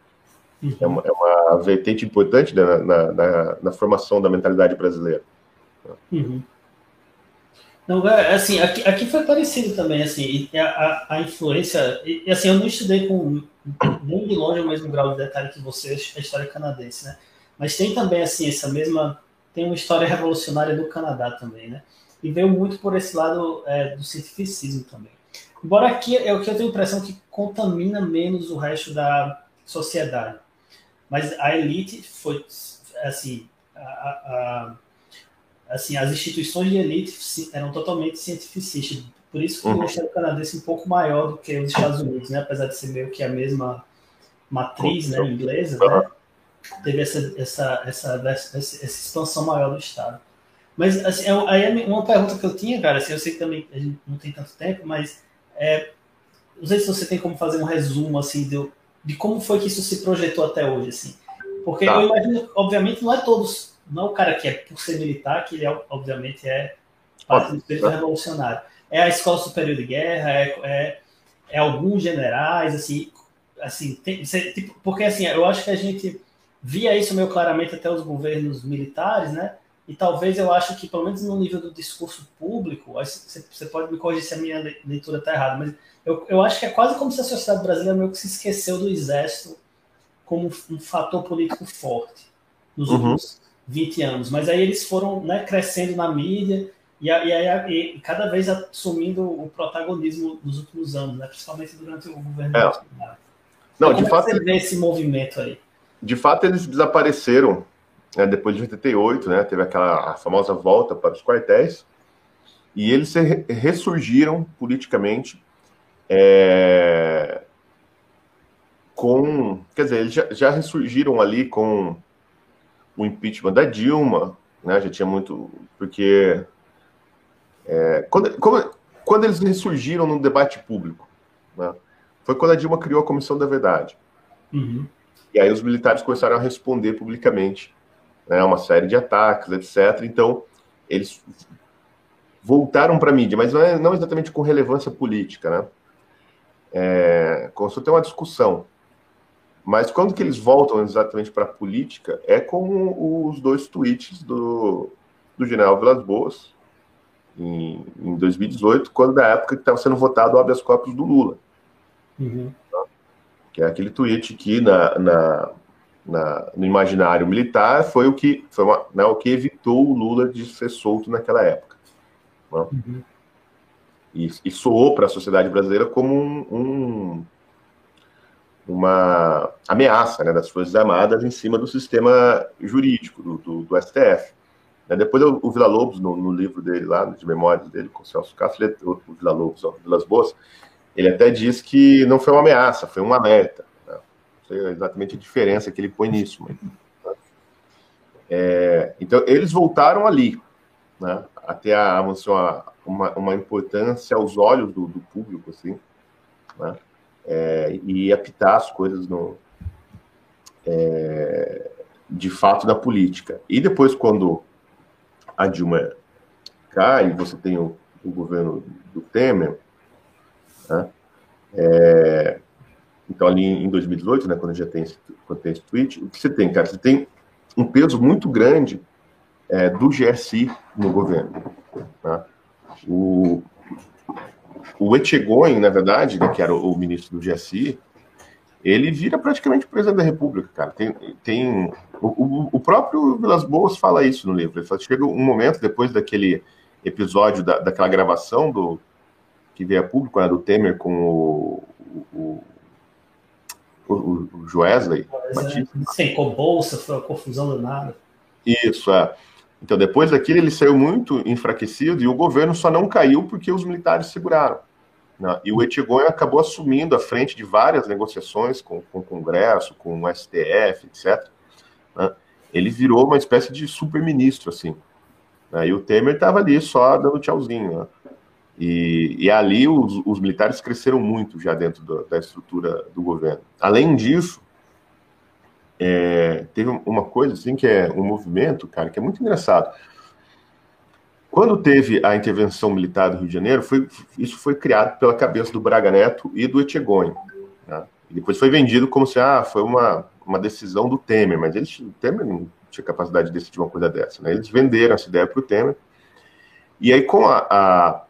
é, uma, é uma vertente importante né, na, na, na, formação da mentalidade brasileira. Uhum. Não, é, assim, aqui, aqui foi parecido também, assim, a, a influência, e, assim, eu não estudei com nem de longe o mesmo grau de detalhe que você, a história canadense, né, mas tem também, assim, essa mesma, tem uma história revolucionária do Canadá também, né, e veio muito por esse lado é, do cientificismo também. Embora aqui é o que eu tenho a impressão que contamina menos o resto da sociedade. Mas a elite foi, assim, a, a, assim as instituições de elite eram totalmente cientificistas. Por isso que uhum. o Estado canadense é um pouco maior do que os Estados Unidos, né? apesar de ser meio que a mesma matriz né, inglesa, né? teve essa, essa, essa, essa, essa expansão maior do Estado. Mas, assim, é aí é uma pergunta que eu tinha, cara, assim, eu sei que também a gente não tem tanto tempo, mas é, não sei se você tem como fazer um resumo, assim, de, de como foi que isso se projetou até hoje, assim. Porque tá. eu imagino, obviamente, não é todos, não é o cara que é por ser militar, que ele, é, obviamente, é parte do espírito revolucionário. É a Escola Superior de Guerra, é, é, é alguns generais, assim, assim tem, tipo, porque, assim, eu acho que a gente via isso meio claramente até os governos militares, né? E talvez eu acho que, pelo menos no nível do discurso público, você pode me corrigir se a minha leitura está errada, mas eu, eu acho que é quase como se a sociedade brasileira meio que se esqueceu do exército como um fator político forte nos uhum. últimos 20 anos. Mas aí eles foram né, crescendo na mídia e, e, e, cada vez assumindo o protagonismo nos últimos anos, né, principalmente durante o governo é. Bolsonaro. Não, então, de fato, você vê esse movimento aí? De fato, eles desapareceram né, depois de 88, né, teve aquela famosa volta para os quartéis, e eles se ressurgiram politicamente é, com. Quer dizer, eles já, já, ressurgiram ali com o impeachment da Dilma, né, já tinha muito. Porque. É, quando, quando, quando, eles ressurgiram no debate público, né, foi quando a Dilma criou a Comissão da Verdade. Uhum. E aí os militares começaram a responder publicamente né, uma série de ataques, etc. Então, eles voltaram para a mídia, mas não, é, não exatamente com relevância política, né? É, começou a ter uma discussão. Mas quando que eles voltam exatamente para a política é com os dois tweets do, do general Vilas Boas, em, em 2018, quando da época que estava sendo votado o habeas corpus do Lula. Uhum. Que é aquele tweet que na, na na, no imaginário militar foi o que foi uma, né, o que evitou o Lula de ser solto naquela época. Né? Uhum. E, e, soou para a sociedade brasileira como um, um, uma ameaça né, das Forças Armadas em cima do sistema jurídico do, do, do STF. Né, depois o, o Vila Lobos, no, no, livro dele lá, de memórias dele com o Celso Castro, ele, o Vila Lobos, ó, Vilas Boas, ele até diz que não foi uma ameaça, foi um alerta sei exatamente a diferença que ele põe nisso. Mas, né? é, então, eles voltaram ali, né, até a, uma, uma importância aos olhos do, do público, assim, né, é, e apitar as coisas no, é, de fato da política. E depois, quando a Dilma cai, você tem o, o governo do Temer, né? é, então ali em 2018, né, quando já tem esse, quando tem esse tweet, o que você tem, cara? Você tem um peso muito grande é, do GSI no governo. Né? O, o Etchegoin, na verdade, né, que era o, o ministro do GSI, ele vira praticamente presidente da República, cara. Tem, tem o, o, próprio Vilas Boas fala isso no livro. Ele fala, chega um momento depois daquele episódio da, daquela gravação do que veio a público, né, do Temer com o, o, o, o Joesley. Sem com bolsa, foi uma confusão do nada. Isso, é. Então, depois daquilo, ele saiu muito enfraquecido e o governo só não caiu porque os militares seguraram. Né? E o Etchegoyen acabou assumindo a frente de várias negociações com, com o Congresso, com o STF, etc. Né? Ele virou uma espécie de super-ministro, assim. Né? E o Temer estava ali só dando tchauzinho. E, e, ali os, os, militares cresceram muito já dentro da estrutura do governo. Além disso, é, teve uma coisa assim que é um movimento, cara, que é muito engraçado. Quando teve a intervenção militar do Rio de Janeiro, foi, isso foi criado pela cabeça do Braga Neto e do Etchegoin. Né? Depois foi vendido como se ah, foi uma, uma decisão do Temer, mas eles, o Temer não tinha capacidade de decidir uma coisa dessa. Né? Eles venderam essa ideia para o Temer. E aí, com a, a,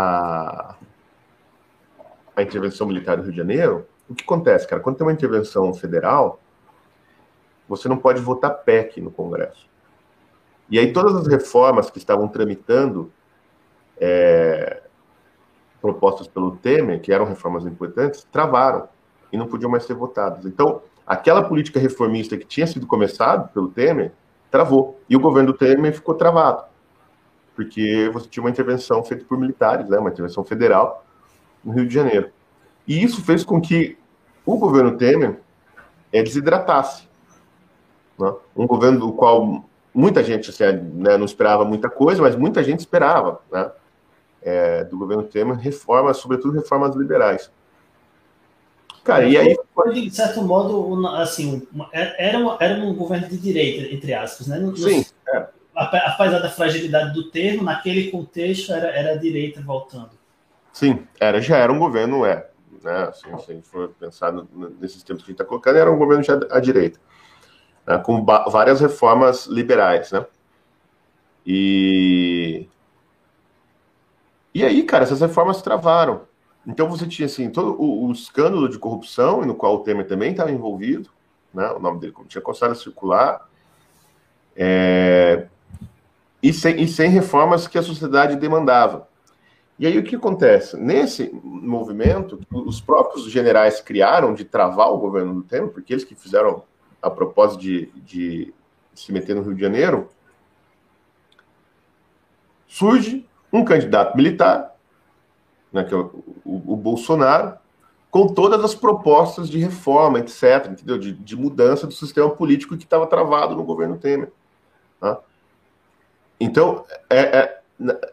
a, a intervenção militar do Rio de Janeiro, o que acontece, cara? Quando tem uma intervenção federal, você não pode votar PEC no Congresso. E aí todas as reformas que estavam tramitando, é, propostas pelo Temer, que eram reformas importantes, travaram e não podiam mais ser votadas. Então, aquela política reformista que tinha sido começada pelo Temer, travou. E o governo do Temer ficou travado. Porque você tinha uma intervenção feita por militares, né, uma intervenção federal no Rio de Janeiro. E isso fez com que o governo Temer é, desidratasse. Né? Um governo do qual muita gente assim, né, não esperava muita coisa, mas muita gente esperava né, é, do governo Temer reformas, sobretudo reformas liberais. Cara, e aí. De certo modo, assim, é, era, uma, era um governo de direita, entre aspas, né? Sim. É. Apesar da fragilidade do termo, naquele contexto era, era a direita voltando. Sim, era, já era um governo, é. Né, assim, se a gente for pensar nesses tempos que a gente está colocando, era um governo já à direita né, com várias reformas liberais, né? E e aí, cara, essas reformas travaram. Então você tinha assim todo o, o escândalo de corrupção, no qual o Temer também estava envolvido, né? O nome dele tinha começado a circular, é, e, sem, e sem reformas que a sociedade demandava. E aí o que acontece? Nesse movimento, os próprios generais criaram de travar o governo do Temer, porque eles que fizeram a propósito de, de se meter no Rio de Janeiro, surge um candidato militar, né, que é o, o, o, Bolsonaro, com todas as propostas de reforma, etc., entendeu? De, de mudança do sistema político que estava travado no governo Temer. Tá? Então, é, é,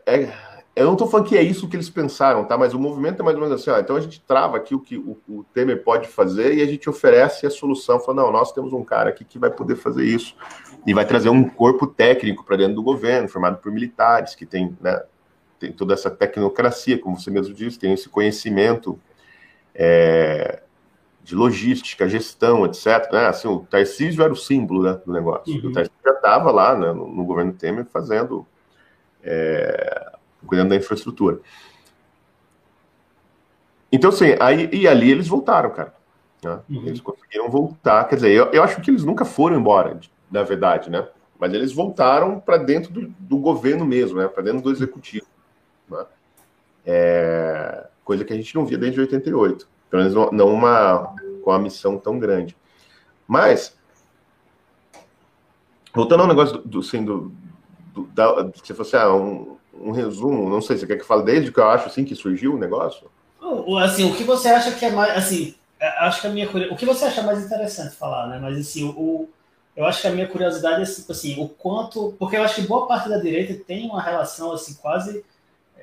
é eu não estou falando que é isso que eles pensaram, tá? Mas o movimento é mais ou menos assim, ó, então a gente trava aqui o que o, o, Temer pode fazer e a gente oferece a solução. Fala, não, nós temos um cara aqui que vai poder fazer isso e vai trazer um corpo técnico para dentro do governo, formado por militares, que tem, né, tem toda essa tecnocracia, como você mesmo disse, tem esse conhecimento é, de logística, gestão, etc. Né? Assim, o Tarcísio era o símbolo né, do negócio. Uhum. O Tarcísio já estava lá né, no, no, governo Temer fazendo... É, cuidando da infraestrutura. Então, assim, aí, e ali eles voltaram, cara. Né? Uhum. Eles conseguiram voltar. Quer dizer, eu, eu acho que eles nunca foram embora, na verdade, né? Mas eles voltaram para dentro do, do, governo mesmo, né? Para dentro do executivo. Né? É, coisa que a gente não via desde 88. Pelo menos não, uma, com uma missão tão grande. Mas, voltando ao negócio do, do, assim, do, do da, se fosse ah, um, um resumo, não sei, você quer que eu fale desde que eu acho assim que surgiu o negócio? Assim, o que você acha que é mais, assim, é, acho que a minha o que você acha mais interessante falar, né? Mas assim, o, eu acho que a minha curiosidade é tipo assim, o quanto, porque eu acho que boa parte da direita tem uma relação assim quase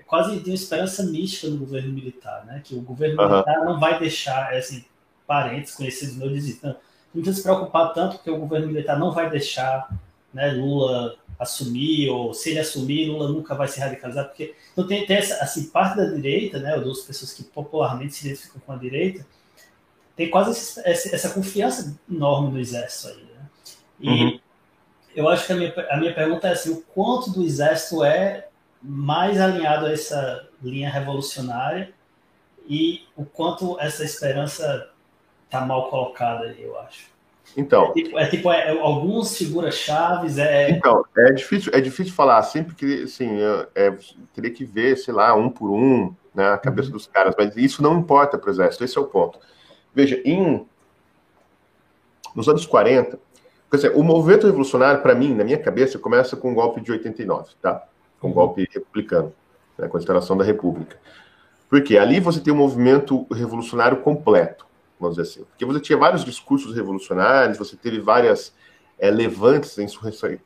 quase de uma esperança mística no governo militar, né? Que o governo uhum. militar não vai deixar, é assim, parentes, conhecidos meus dizem, não, não precisa se preocupar tanto porque o governo militar não vai deixar né, Lula assumir, ou se ele assumir, Lula nunca vai se radicalizar, porque então tem, tem essa, assim, parte da direita, né, ou das pessoas que popularmente se identificam com a direita, tem quase essa, essa confiança enorme no exército aí, né? E uhum. eu acho que a minha, a minha pergunta é assim, o quanto do exército é mais alinhado a essa linha revolucionária e o quanto essa esperança está mal colocada, eu acho. Então. É tipo, é, tipo, é, é algumas figuras chaves. É... Então, é difícil, é difícil falar, sempre que assim, é, teria que ver, sei lá, um por um, né, a cabeça uhum. dos caras, mas isso não importa para o exército, esse é o ponto. Veja, em nos anos 40, quer dizer, o movimento revolucionário, para mim, na minha cabeça, começa com o golpe de 89, tá? Com golpe republicano, né, com a instalação da República. Porque ali você tem um movimento revolucionário completo vamos dizer assim. Porque você tinha vários discursos revolucionários, você teve várias é, levantes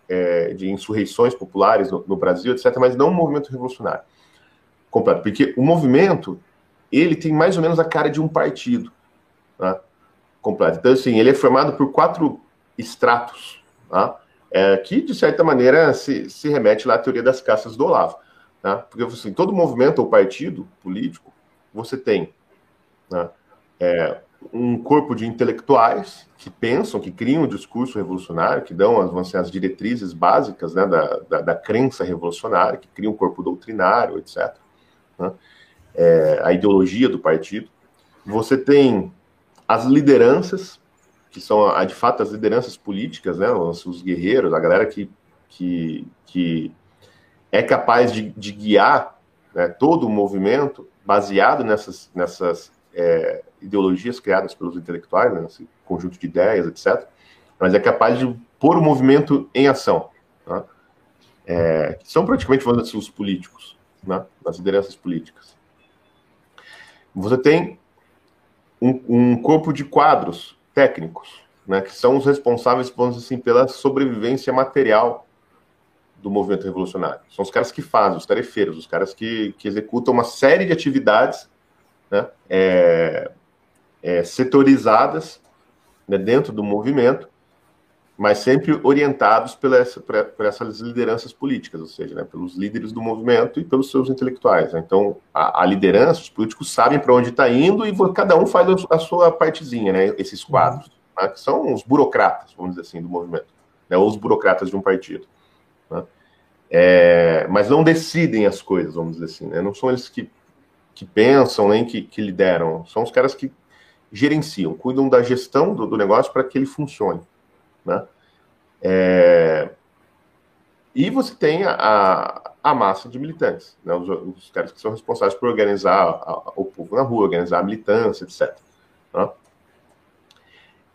é, de insurreições populares no, no, Brasil, etc., mas não um movimento revolucionário completo. Porque o movimento, ele tem mais ou menos a cara de um partido tá? completo. Então, assim, ele é formado por quatro estratos, tá? É, que, de certa maneira, se, se remete lá à teoria das caças do Olavo. Tá? Porque, assim, todo movimento ou partido político, você tem né, é, um corpo de intelectuais que pensam, que criam um discurso revolucionário, que dão as, as diretrizes básicas né, da, da, da, crença revolucionária, que criam um corpo doutrinário, etc. Né? É, a ideologia do partido. Você tem as lideranças, que são, de fato, as lideranças políticas, né, os, os guerreiros, a galera que, que, que é capaz de, de guiar né, todo o movimento baseado nessas, nessas é, ideologias criadas pelos intelectuais, né, esse conjunto de ideias, etc., mas é capaz de pôr o movimento em ação. Tá? É, são praticamente, os políticos, né, as lideranças políticas. Você tem um, um corpo de quadros técnicos, né, que são os responsáveis, vamos assim, pela sobrevivência material do movimento revolucionário. São os caras que fazem, os tarefeiros, os caras que, que executam uma série de atividades né, é, é, setorizadas né, dentro do movimento, mas sempre orientados pela essa, por, por essas lideranças políticas, ou seja, né, pelos líderes do movimento e pelos seus intelectuais. Né? Então, a, a, liderança, os políticos sabem para onde está indo e cada um faz a sua partezinha, né, esses quadros, né, que são os burocratas, vamos dizer assim, do movimento, né, ou os burocratas de um partido. Né? É, mas não decidem as coisas, vamos dizer assim, né? não são eles que, que pensam nem que, que lideram, são os caras que gerenciam, cuidam da gestão do, do negócio para que ele funcione. Né? É... E você tem a, a massa de militantes, né? os, os, caras que são responsáveis por organizar a, a, o povo na rua, organizar a militância, etc. Né?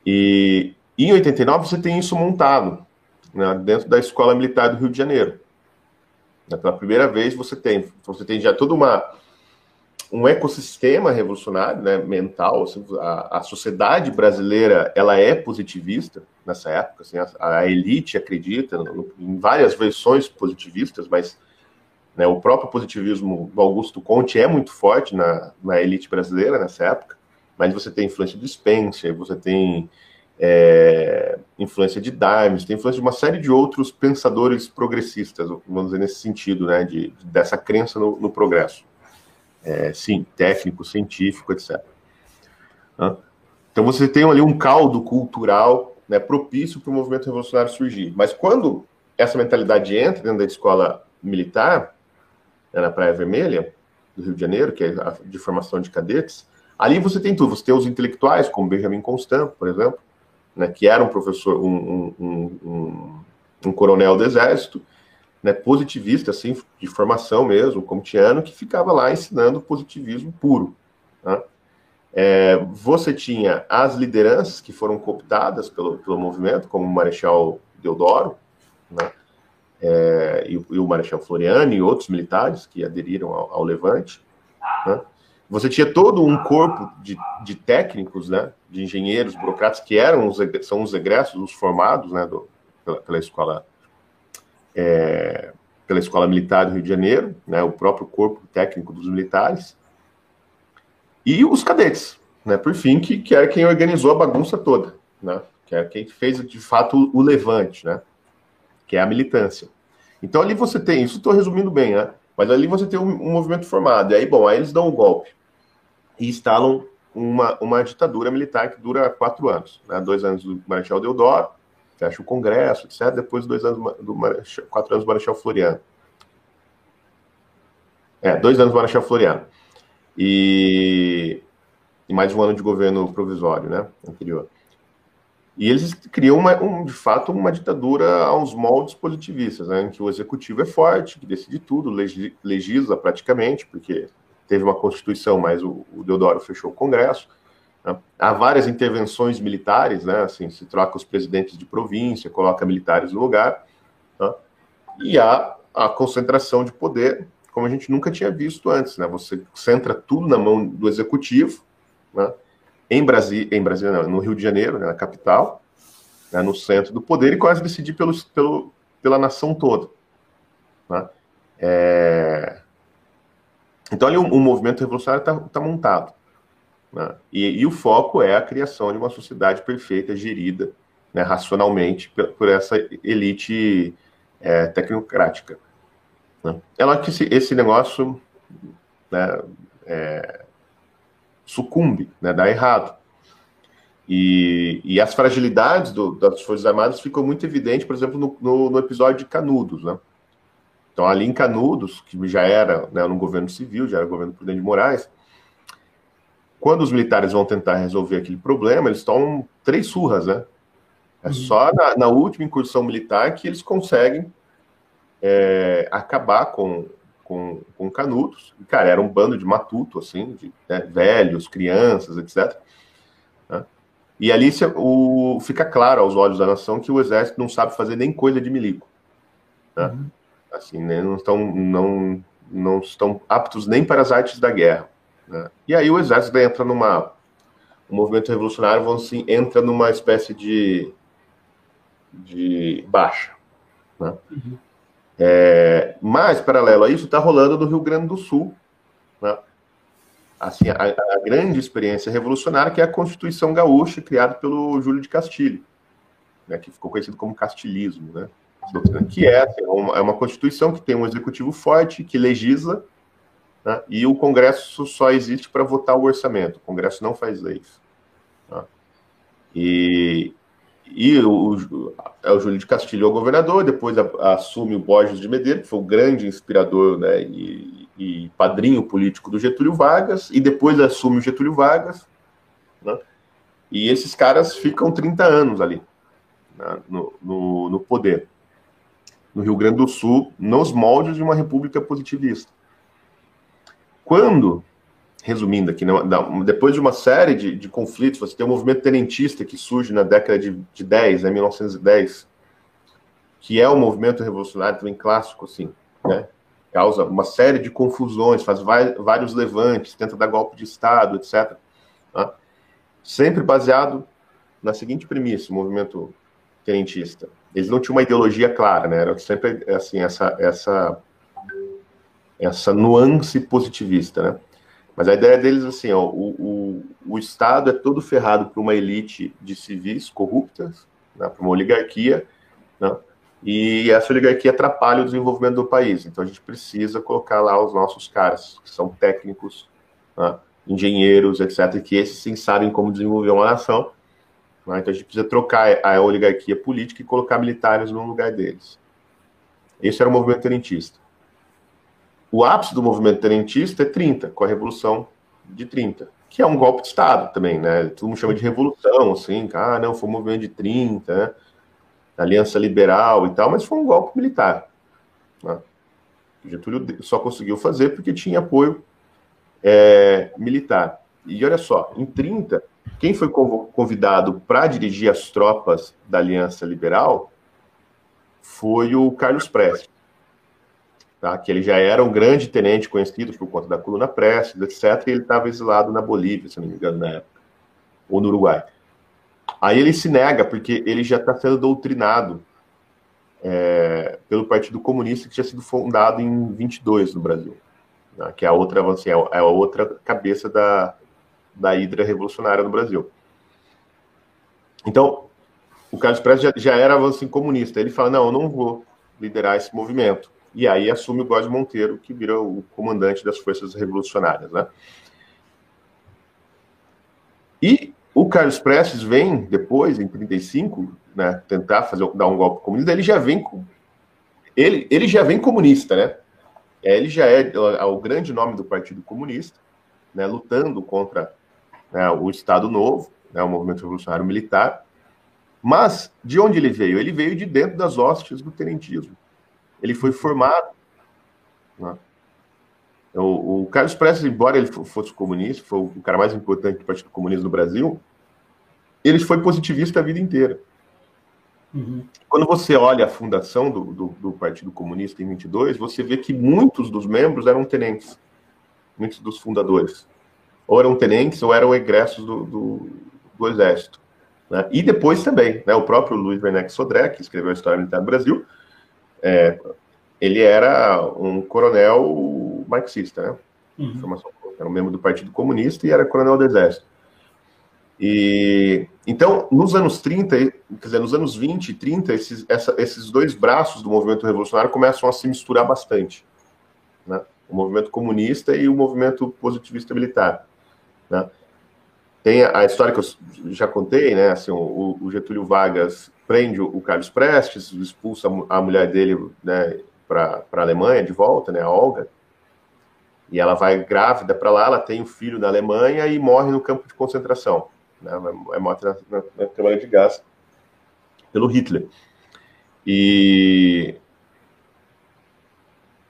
E em 89 você tem isso montado né? dentro da Escola Militar do Rio de Janeiro. Né? Pela primeira vez você tem, você tem já toda uma um ecossistema revolucionário, né, mental. Assim, a, a, sociedade brasileira ela é positivista nessa época. Assim, a, a elite acredita no, em várias versões positivistas, mas né, o próprio positivismo do Augusto Conte é muito forte na, na elite brasileira nessa época. Mas você tem influência de Spencer, você tem é, influência de Dimes, tem influência de uma série de outros pensadores progressistas, vamos dizer, nesse sentido, né, de, dessa crença no, no progresso é, sim, técnico, científico, etc. Então você tem ali um caldo cultural né, propício para o movimento revolucionário surgir. Mas quando essa mentalidade entra dentro da escola militar, né, na Praia Vermelha, do Rio de Janeiro, que é a de formação de cadetes, ali você tem tudo. Você tem os intelectuais, como Benjamin Constant, por exemplo, né, que era um professor, um, um, um, um coronel do Exército, né, positivista, assim, de formação mesmo, comtiano, que ficava lá ensinando positivismo puro. Né? É, você tinha as lideranças que foram cooptadas pelo, pelo movimento, como o Marechal Deodoro, né? É, e, e, o Marechal Floriano e outros militares que aderiram ao, ao Levante. Né? Você tinha todo um corpo de, de técnicos, né, de engenheiros, burocratas, que eram os, são os egressos, os formados né, do, pela, pela escola é, pela Escola Militar do Rio de Janeiro, né, o próprio corpo técnico dos militares, e os cadetes, né, por fim, que, que era quem organizou a bagunça toda, né, que era quem fez de fato o, levante, né, que é a militância. Então ali você tem, isso estou resumindo bem, né, mas ali você tem um, um, movimento formado, e aí, bom, aí eles dão o um golpe e instalam uma, uma ditadura militar que dura quatro anos, né, dois anos do Marechal Deodoro, fecha o Congresso, etc., depois dois anos do Marechal, quatro anos do Marechal Floriano. É, dois anos do Marechal Floriano. E, e mais um ano de governo provisório, né, anterior. E eles criam, uma, um, de fato, uma ditadura aos moldes positivistas, né, em que o executivo é forte, que decide tudo, legisla praticamente, porque teve uma constituição, mas o, o Deodoro fechou o Congresso. Há várias intervenções militares, né, assim, se troca os presidentes de província, coloca militares no lugar, né, e há a concentração de poder como a gente nunca tinha visto antes, né? Você centra tudo na mão do executivo, né? Em Brasília, em Brasília, no Rio de Janeiro, né, na capital, né, no centro do poder e quase decidir pelo, pelo, pela nação toda. Né? É... Então ali o movimento revolucionário está tá montado. Né? E, e, o foco é a criação de uma sociedade perfeita, gerida né, racionalmente por, por, essa elite é, tecnocrática. Né? Ela que esse, esse negócio né, é, sucumbe, né, dá errado. E, e as fragilidades do, das Forças Armadas ficam muito evidentes, por exemplo, no, no, no, episódio de Canudos. Né? Então, ali em Canudos, que já era né, no governo civil, já era governo Prudente de Moraes, quando os militares vão tentar resolver aquele problema, eles tomam três surras, né? É uhum. só na, na, última incursão militar que eles conseguem é, acabar com, com, com Canudos. E, cara, era um bando de matuto, assim, de né, velhos, crianças, etc. Né? E ali se, o, fica claro aos olhos da nação que o exército não sabe fazer nem coisa de milico. Né? Uhum. Assim, né, não, estão, não, não estão aptos nem para as artes da guerra. Né? E aí o exército entra numa. O movimento revolucionário vão, assim, entra numa espécie de, de baixa. Né? Uhum. É, mas, paralelo a isso, está rolando no Rio Grande do Sul. Né? Assim, a, a, grande experiência revolucionária que é a Constituição Gaúcha, criada pelo Júlio de Castilho, né, que ficou conhecido como castilismo, né? que é, assim, uma, é uma Constituição que tem um executivo forte, que legisla, né, e o Congresso só existe para votar o orçamento. O Congresso não faz leis. Né? E, e o, é o Júlio de Castilho é o governador, depois assume o Borges de Medeiros, que foi o grande inspirador né, e, e, padrinho político do Getúlio Vargas, e depois assume o Getúlio Vargas. Né, e esses caras ficam 30 anos ali, né, no, no, no poder, no Rio Grande do Sul, nos moldes de uma república positivista. Quando resumindo aqui, né, depois de uma série de, de, conflitos, você tem o movimento tenentista que surge na década de, de 10, né, 1910, que é um movimento revolucionário também clássico, assim, né? Causa uma série de confusões, faz vários levantes, tenta dar golpe de Estado, etc. Né? Sempre baseado na seguinte premissa, o movimento tenentista. Eles não tinham uma ideologia clara, né? Era sempre, assim, essa, essa, essa nuance positivista, né? Mas a ideia deles, assim, ó, o, o, o Estado é todo ferrado por uma elite de civis corruptas, né, por uma oligarquia, né, e essa oligarquia atrapalha o desenvolvimento do país. Então a gente precisa colocar lá os nossos caras, que são técnicos, né, engenheiros, etc., que esses sim sabem como desenvolver uma nação. Né, então a gente precisa trocar a oligarquia política e colocar militares no lugar deles. Esse era o movimento tenentista. O ápice do movimento tenentista é 30, com a Revolução de 30, que é um golpe de Estado também, né? Todo mundo chama de revolução, assim, ah, não, foi um movimento de 30, né? Aliança Liberal e tal, mas foi um golpe militar. Né? Getúlio só conseguiu fazer porque tinha apoio é, militar. E olha só, em 30, quem foi convidado para dirigir as tropas da Aliança Liberal foi o Carlos Prestes tá? que ele já era um grande tenente conhecido por conta da coluna Prestes, etc., e ele estava exilado na Bolívia, se não me engano, na época, ou no Uruguai. Aí ele se nega, porque ele já está sendo doutrinado é, pelo Partido Comunista, que tinha sido fundado em 22 no Brasil, né, que é a outra, assim, é a outra cabeça da, da hidra revolucionária no Brasil. Então, o Carlos Prestes já, já era assim, comunista. Ele fala: não, eu não vou liderar esse movimento. E aí assume o Góes Monteiro, que vira o comandante das forças revolucionárias. Né? E o Carlos Prestes vem depois, em 35, né, tentar fazer dar um golpe comunista. Ele já vem com ele, ele já vem comunista, né? Ele já é, é o grande nome do Partido Comunista, né, lutando contra né, o Estado Novo, né, o movimento revolucionário militar. Mas de onde ele veio? Ele veio de dentro das hostes do tenentismo. Ele foi formado. Né? O, o, Carlos Prestes, embora ele fosse comunista, foi o cara mais importante do Partido Comunista no Brasil, ele foi positivista a vida inteira. Uhum. Quando você olha a fundação do, do, do, Partido Comunista em 22, você vê que muitos dos membros eram tenentes, muitos dos fundadores. Ou eram tenentes ou eram egressos do, do, do Exército. Né? E depois também, né, o próprio Luiz Werneck Sodré, que escreveu a História Militar do Brasil, é, ele era um coronel marxista, né? Uhum. Era um membro do Partido Comunista e era coronel do Exército. E então, nos anos 30, quer dizer, nos anos 20 e 30, esses, essa, esses dois braços do movimento revolucionário começam a se misturar bastante. Né? O movimento comunista e o movimento positivista militar. Né? Tem a, a, história que eu já contei, né? Assim, o, o Getúlio Vargas prende o Carlos Prestes, expulsa a mulher dele né, para a Alemanha de volta, né, a Olga, e ela vai grávida para lá, ela tem um filho na Alemanha e morre no campo de concentração, né, é morta na, na, na de gás pelo Hitler. E,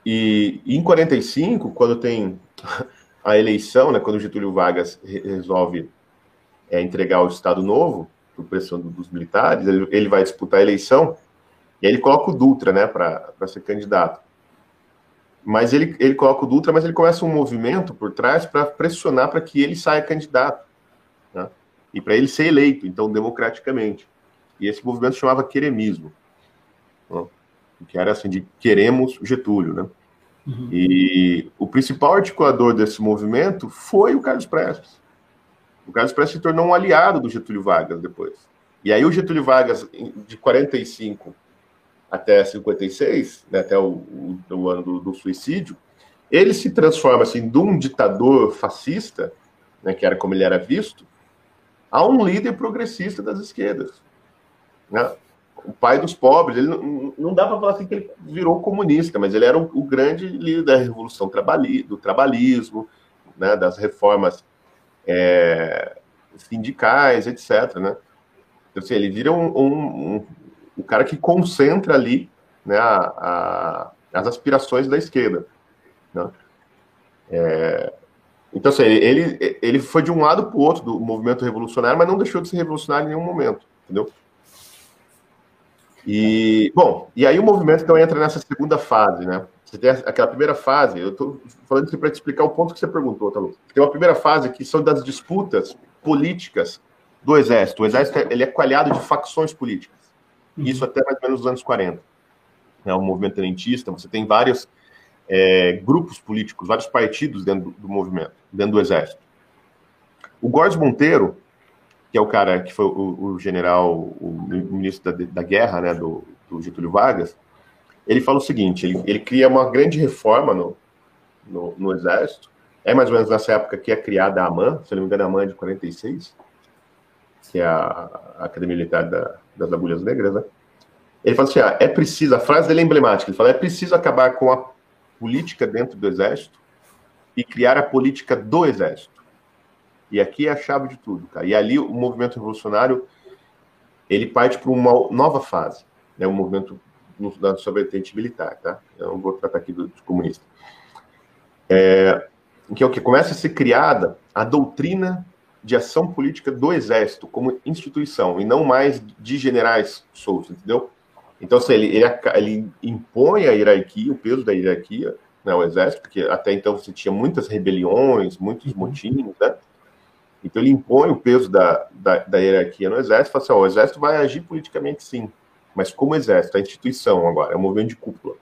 e, em 45, quando tem [LAUGHS] a eleição, né, quando Getúlio Vargas resolve é, entregar o Estado Novo, por pressão dos militares, ele, ele vai disputar a eleição, e aí ele coloca o Dutra, né, para ser candidato. Mas ele, ele coloca o Dutra, mas ele começa um movimento por trás para pressionar para que ele saia candidato, né, e para ele ser eleito, então, democraticamente. E esse movimento chamava queremismo, né, que era assim, de queremos Getúlio, né. Uhum. E o principal articulador desse movimento foi o Carlos Prestes. O Carlos Prestes se tornou um aliado do Getúlio Vargas depois. E aí o Getúlio Vargas, de 45 até 56, né, até o, o, o ano do, do, suicídio, ele se transforma assim, de um ditador fascista, né, que era como ele era visto, a um líder progressista das esquerdas. Né? O pai dos pobres, ele não, não dá para falar assim que ele virou comunista, mas ele era o, o grande líder da revolução trabalhi, do trabalhismo, né, das reformas é, sindicais, etc. Né? Então, assim, ele vira um, um, um, um, cara que concentra ali né, a, a, as aspirações da esquerda. Né? É, então, assim, ele, ele foi de um lado para o outro do movimento revolucionário, mas não deixou de ser revolucionário em nenhum momento, entendeu? E, bom, e aí o movimento então entra nessa segunda fase, né? Você tem aquela primeira fase, eu estou falando isso para te explicar o ponto que você perguntou, tá, Lu? Tem uma primeira fase que são das disputas políticas do Exército. O Exército ele é coalhado de facções políticas. Uhum. Isso até mais ou menos nos anos 40. É um movimento tenentista, você tem vários é, grupos políticos, vários partidos dentro do, do, movimento, dentro do Exército. O Góes Monteiro, que é o cara que foi o, o general, o ministro da, da guerra, né, do, do Getúlio Vargas, ele fala o seguinte: ele, ele cria uma grande reforma no, no, no, Exército. É mais ou menos nessa época que é criada a AMAN, se não me engano, a AMAN é de 46, que é a, Academia Militar da, das Agulhas Negras, né? Ele fala assim: ah, é preciso, a frase dele é emblemática, ele fala: é preciso acabar com a política dentro do Exército e criar a política do Exército. E aqui é a chave de tudo, cara. E ali o movimento revolucionário ele parte para uma nova fase, né? Um movimento no, na sua vertente militar, tá? Eu não vou tratar aqui do, do comunista. É, que é o que começa a ser criada a doutrina de ação política do Exército como instituição e não mais de generais soltos, entendeu? Então, assim, ele, ele, ele impõe a hierarquia, o peso da hierarquia, né, o Exército, porque até então você tinha muitas rebeliões, muitos uhum. motins, né? Então ele impõe o peso da, da, da hierarquia no Exército fala assim, ó, o Exército vai agir politicamente sim, mas como exército, a instituição agora, é um movimento de cúpula.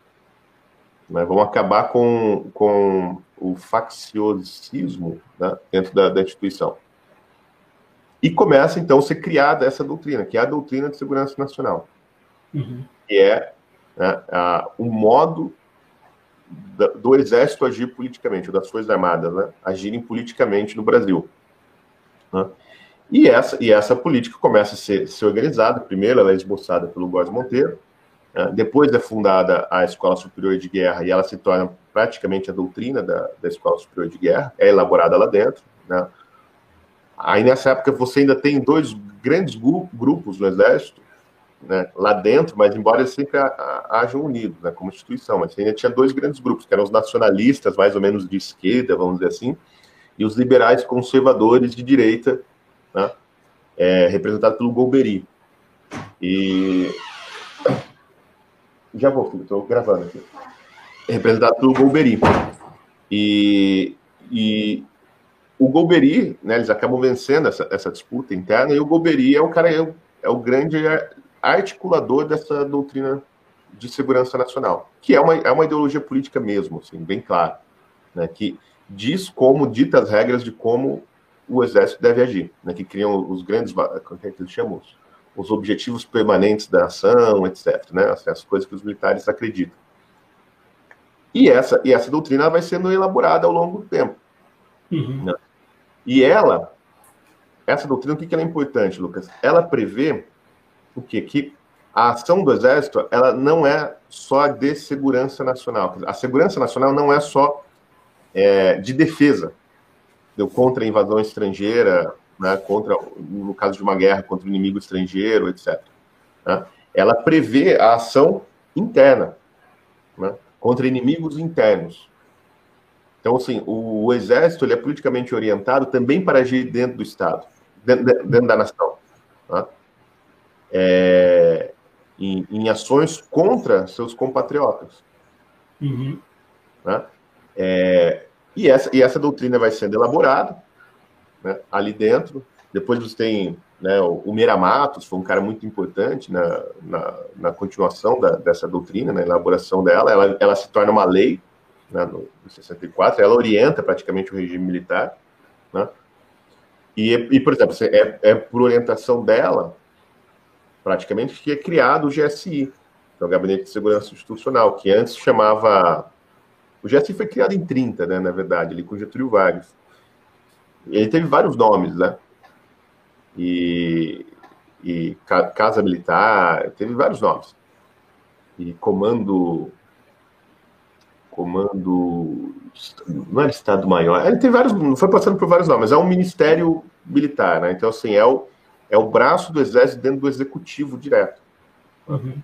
Né? Vamos acabar com, com o facciosismo né, dentro da, da instituição. E começa, então, a ser criada essa doutrina, que é a doutrina de segurança nacional, uhum. que é né, a, o modo da, do exército agir politicamente, ou das forças armadas, né, agirem politicamente no Brasil. Né? E, essa, e essa política começa a ser, ser organizada, primeiro ela é esboçada pelo Góes Monteiro, né, depois é fundada a Escola Superior de Guerra, e ela se torna praticamente a doutrina da, da Escola Superior de Guerra, é elaborada lá dentro, né, Aí nessa época você ainda tem dois grandes grupos no Exército, né, lá dentro, mas embora eles sempre hajam unidos, né, como instituição, mas ainda tinha dois grandes grupos, que eram os nacionalistas, mais ou menos de esquerda, vamos dizer assim, e os liberais conservadores de direita, né, é, representado pelo Golbery. E já vou, filho, estou gravando aqui. Representado pelo Golbery. E, e o Golbery, né, eles acabam vencendo essa, essa disputa interna, e o Golbery é o cara, é o, é o grande articulador dessa doutrina de segurança nacional, que é uma, é uma ideologia política mesmo, assim, bem claro, né, que diz como, dita as regras de como o exército deve agir, né, que criam os grandes, como é que eles chamam? Os, os objetivos permanentes da ação, etc., né, as, as coisas que os militares acreditam. E essa, e essa doutrina vai sendo elaborada ao longo do tempo. Uhum. Né? E ela, essa doutrina, o que, que ela é importante, Lucas? Ela prevê o quê? Que a ação do Exército, ela não é só de segurança nacional. A segurança nacional não é só é, de defesa, deu contra a invasão estrangeira, né, contra, no caso de uma guerra contra o inimigo estrangeiro, etc. Né? Ela prevê a ação interna, né, contra inimigos internos. Então, assim, o, o, exército ele é politicamente orientado também para agir dentro do Estado, dentro, dentro da nação. Tá? É, em, em, ações contra seus compatriotas. Uhum. Né? É, e, essa, e essa doutrina vai sendo elaborada né, ali dentro. Depois você tem né, o, o Meira Matos, foi um cara muito importante na, na, na continuação da, dessa doutrina, na elaboração dela. Ela, ela se torna uma lei né, no, no 64, ela orienta praticamente o regime militar, né? E, e por exemplo, é, é por orientação dela, praticamente, que é criado o GSI, que é o Gabinete de Segurança Institucional, que antes chamava... O GSI foi criado em 30, né, na verdade, ali com Getúlio Vargas. Ele teve vários nomes, né? E, e Casa Militar, teve vários nomes. E Comando comando. Não era Estado Maior. Ele tem vários. Foi passando por vários nomes, é um ministério militar, né? Então, assim, é o, é o braço do exército dentro do executivo direto. Uhum.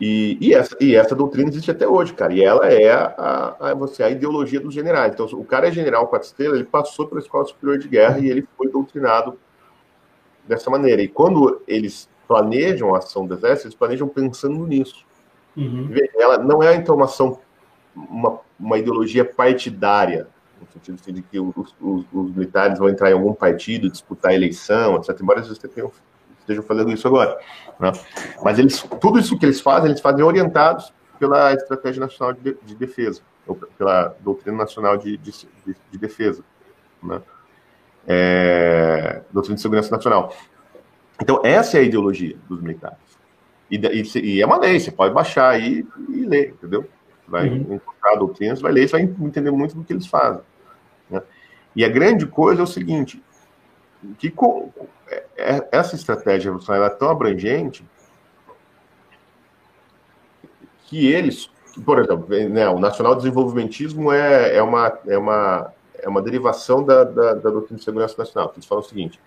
E, e, essa, e essa doutrina existe até hoje, cara. E ela é a, a, você, a ideologia dos generais. Então, o cara é general quatro estrelas, ele passou pela Escola Superior de Guerra e ele foi doutrinado dessa maneira. E quando eles planejam a ação do exército, eles planejam pensando nisso. Uhum. Ela não é então uma uma, uma ideologia partidária, no sentido de que os, os, os, militares vão entrar em algum partido, disputar a eleição, etc. Embora eles estejam, estejam fazendo isso agora. Né? Mas eles, tudo isso que eles fazem, eles fazem orientados pela Estratégia Nacional de, de Defesa, ou pela Doutrina Nacional de, de, de Defesa, né? é, Doutrina de Segurança Nacional. Então, essa é a ideologia dos militares. E, e, e, é uma lei, você pode baixar aí e ler, entendeu? Vai uhum. encontrar doutrinas, vai ler, você vai entender muito do que eles fazem. Né? E a grande coisa é o seguinte, que com, é, essa estratégia é tão abrangente que eles, por exemplo, né, o nacional desenvolvimentismo é, é, uma, é, uma, é uma derivação da, da, da doutrina de segurança nacional, eles falam o seguinte,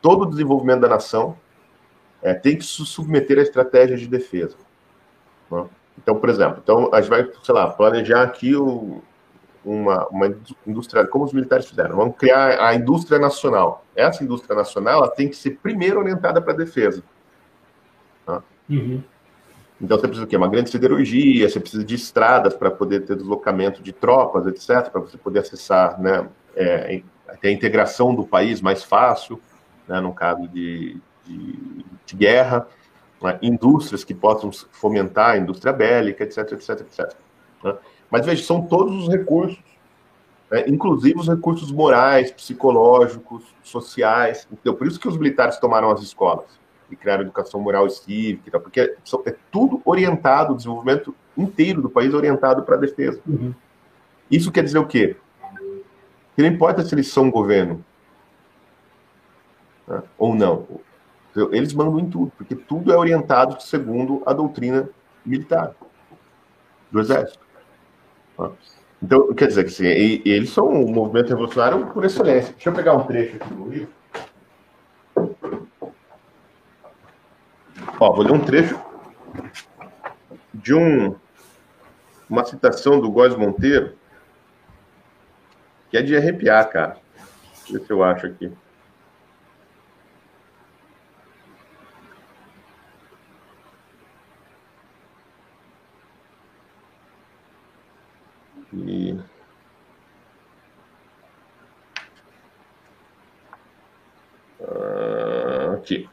todo o desenvolvimento da nação é, tem que se submeter a estratégias de defesa. Né? Então, por exemplo, então a gente vai, sei lá, planejar aqui o, uma, uma indústria, como os militares fizeram, vamos criar a indústria nacional. Essa indústria nacional ela tem que ser primeiro orientada para a defesa. Tá? Uhum. Então você precisa quê? Uma grande siderurgia, você precisa de estradas para poder ter deslocamento de tropas, etc., para você poder acessar, né, é, a integração do país mais fácil, né, no caso de, de, de guerra, né? indústrias que possam fomentar a indústria bélica, etc, etc, etc. Né? Mas veja, são todos os recursos, né? inclusive os recursos morais, psicológicos, sociais. Então, por isso que os militares tomaram as escolas e criaram educação moral e cívica, porque é tudo orientado, o desenvolvimento inteiro do país orientado para a defesa. Uhum. Isso quer dizer o quê? Que não importa se eles são governo né, ou não, eles mandam em tudo, porque tudo é orientado segundo a doutrina militar do exército. Então, quer dizer que assim, eles são um movimento revolucionário por excelência. Deixa eu pegar um trecho aqui do livro. Ó, vou ler um trecho de um, uma citação do Góes Monteiro, que é de arrepiar, cara. Deixa eu ver se eu acho aqui. E... Ah, aqui.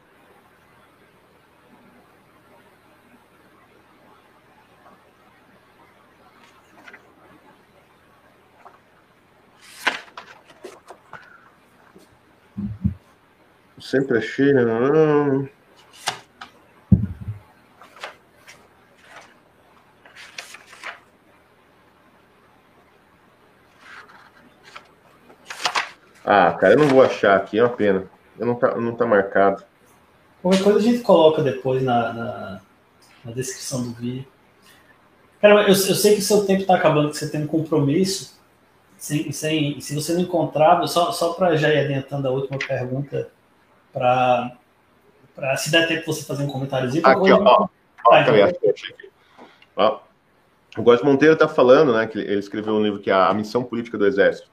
Sempre achei. Não. Ah, cara, eu não vou achar aqui, é uma pena. Eu não tá, não tá marcado. Qualquer coisa a gente coloca depois na, na, na descrição do vídeo. Cara, eu, eu sei que o seu tempo está acabando, que você tem um compromisso. Sem, sem, se você não encontrar, só, só para já ir adiantando a última pergunta, para se der tempo você fazer um comentáriozinho. Aqui, ó. ó, ó então. aqui. ó. O Góes Monteiro está falando, né, que ele escreveu um livro que é A Missão Política do Exército.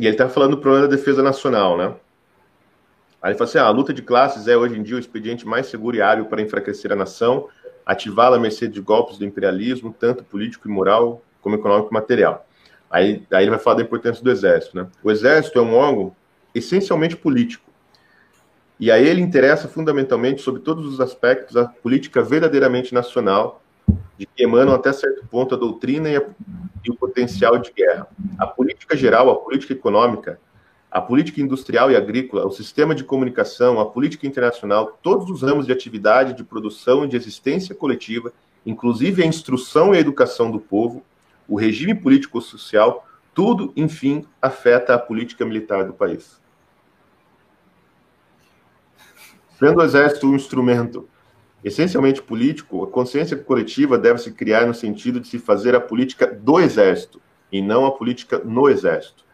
E ele está falando do problema da defesa nacional, né? Aí ele fala assim: ah, a luta de classes é hoje em dia o expediente mais seguro e hábil para enfraquecer a nação, ativá-la à mercê de golpes do imperialismo, tanto político e moral como econômico e material. Aí, aí ele vai falar da importância do exército, né? O exército é um órgão essencialmente político. E a ele interessa fundamentalmente sobre todos os aspectos a política verdadeiramente nacional, de que emanam até certo ponto a doutrina e, a, potencial de guerra. A política geral, a política econômica, a política industrial e agrícola, o sistema de comunicação, a política internacional, todos os ramos de atividade, de produção e de existência coletiva, inclusive a instrução e a educação do povo, o regime político-social, tudo, enfim, afeta a política militar do país. Sendo o exército um instrumento essencialmente político, a consciência coletiva deve se criar no sentido de se fazer a política do exército e não a política no exército.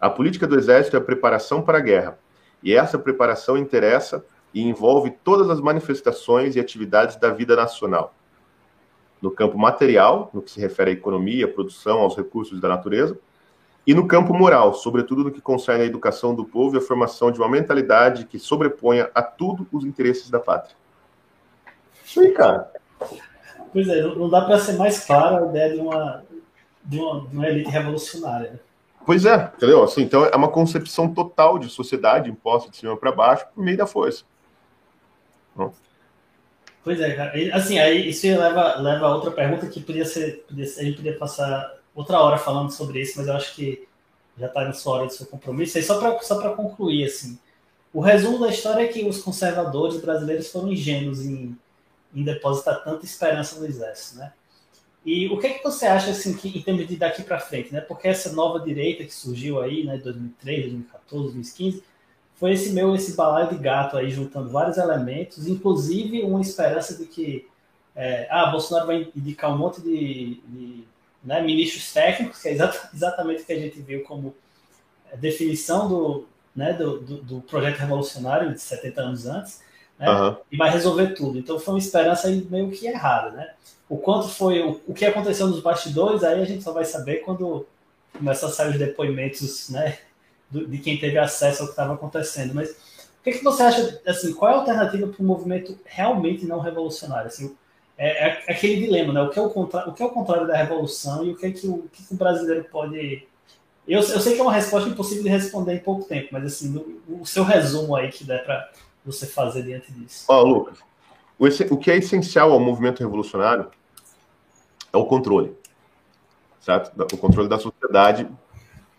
A política do exército é a preparação para a guerra, e essa preparação interessa e envolve todas as manifestações e atividades da vida nacional. No campo material, no que se refere à economia, à produção, aos recursos da natureza, e no campo moral, sobretudo no que concerne à educação do povo e a formação de uma mentalidade que sobreponha a tudo os interesses da pátria. Isso aí, cara. Pois é, não dá para ser mais clara a ideia de uma, de uma, de uma elite revolucionária. Né? Pois é, entendeu? Assim, então é uma concepção total de sociedade imposta de cima para baixo por meio da força. Pois é, cara. Assim, aí isso leva, leva a outra pergunta que podia ser, podia ser, a gente podia passar outra hora falando sobre isso, mas eu acho que já está na sua hora do seu compromisso. E só para só concluir, assim, o resumo da história é que os conservadores brasileiros foram ingênuos em, em depositar tanta esperança no exército, né? E o que, é que você acha, assim, que, em termos de daqui para frente, né? Porque essa nova direita que surgiu aí, né, 2003, 2014, 2015, foi esse meu, esse balaio de gato aí, juntando vários elementos, inclusive uma esperança de que, é, ah, Bolsonaro vai indicar um monte de, de né, ministros técnicos, que é [LAUGHS] exatamente o que a gente viu como definição do, né, do, do, do projeto revolucionário de 70 anos antes, né, uhum. e vai resolver tudo. Então foi uma esperança meio que errada. Né? O quanto foi, o, o que aconteceu nos bastidores, aí a gente só vai saber quando começar a sair os depoimentos né, de quem teve acesso ao que estava acontecendo. Mas o que, que você acha, assim, qual é a alternativa para um movimento realmente não revolucionário? Assim, é, é, aquele dilema, né? O que é o, contra, o que é o contrário da revolução e o que é que o, que o brasileiro pode Eu, eu sei que é uma resposta impossível de responder em pouco tempo, mas assim, o seu resumo aí que der para você fazer diante disso. Ó, oh, Lucas, o, o que é essencial ao movimento revolucionário é o controle, certo? O controle da sociedade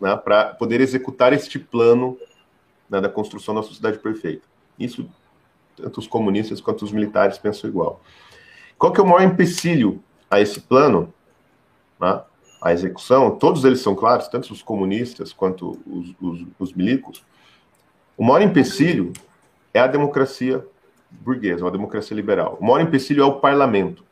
né, para poder executar este plano né, da construção da sociedade perfeita. Isso, tanto os comunistas quanto os militares pensam igual. Qual que é o maior empecilho a esse plano? Né, a execução, todos eles são claros, tanto os comunistas quanto os, os, os milicos. O maior empecilho é a democracia burguesa, uma democracia liberal. O maior empecilho é o parlamento.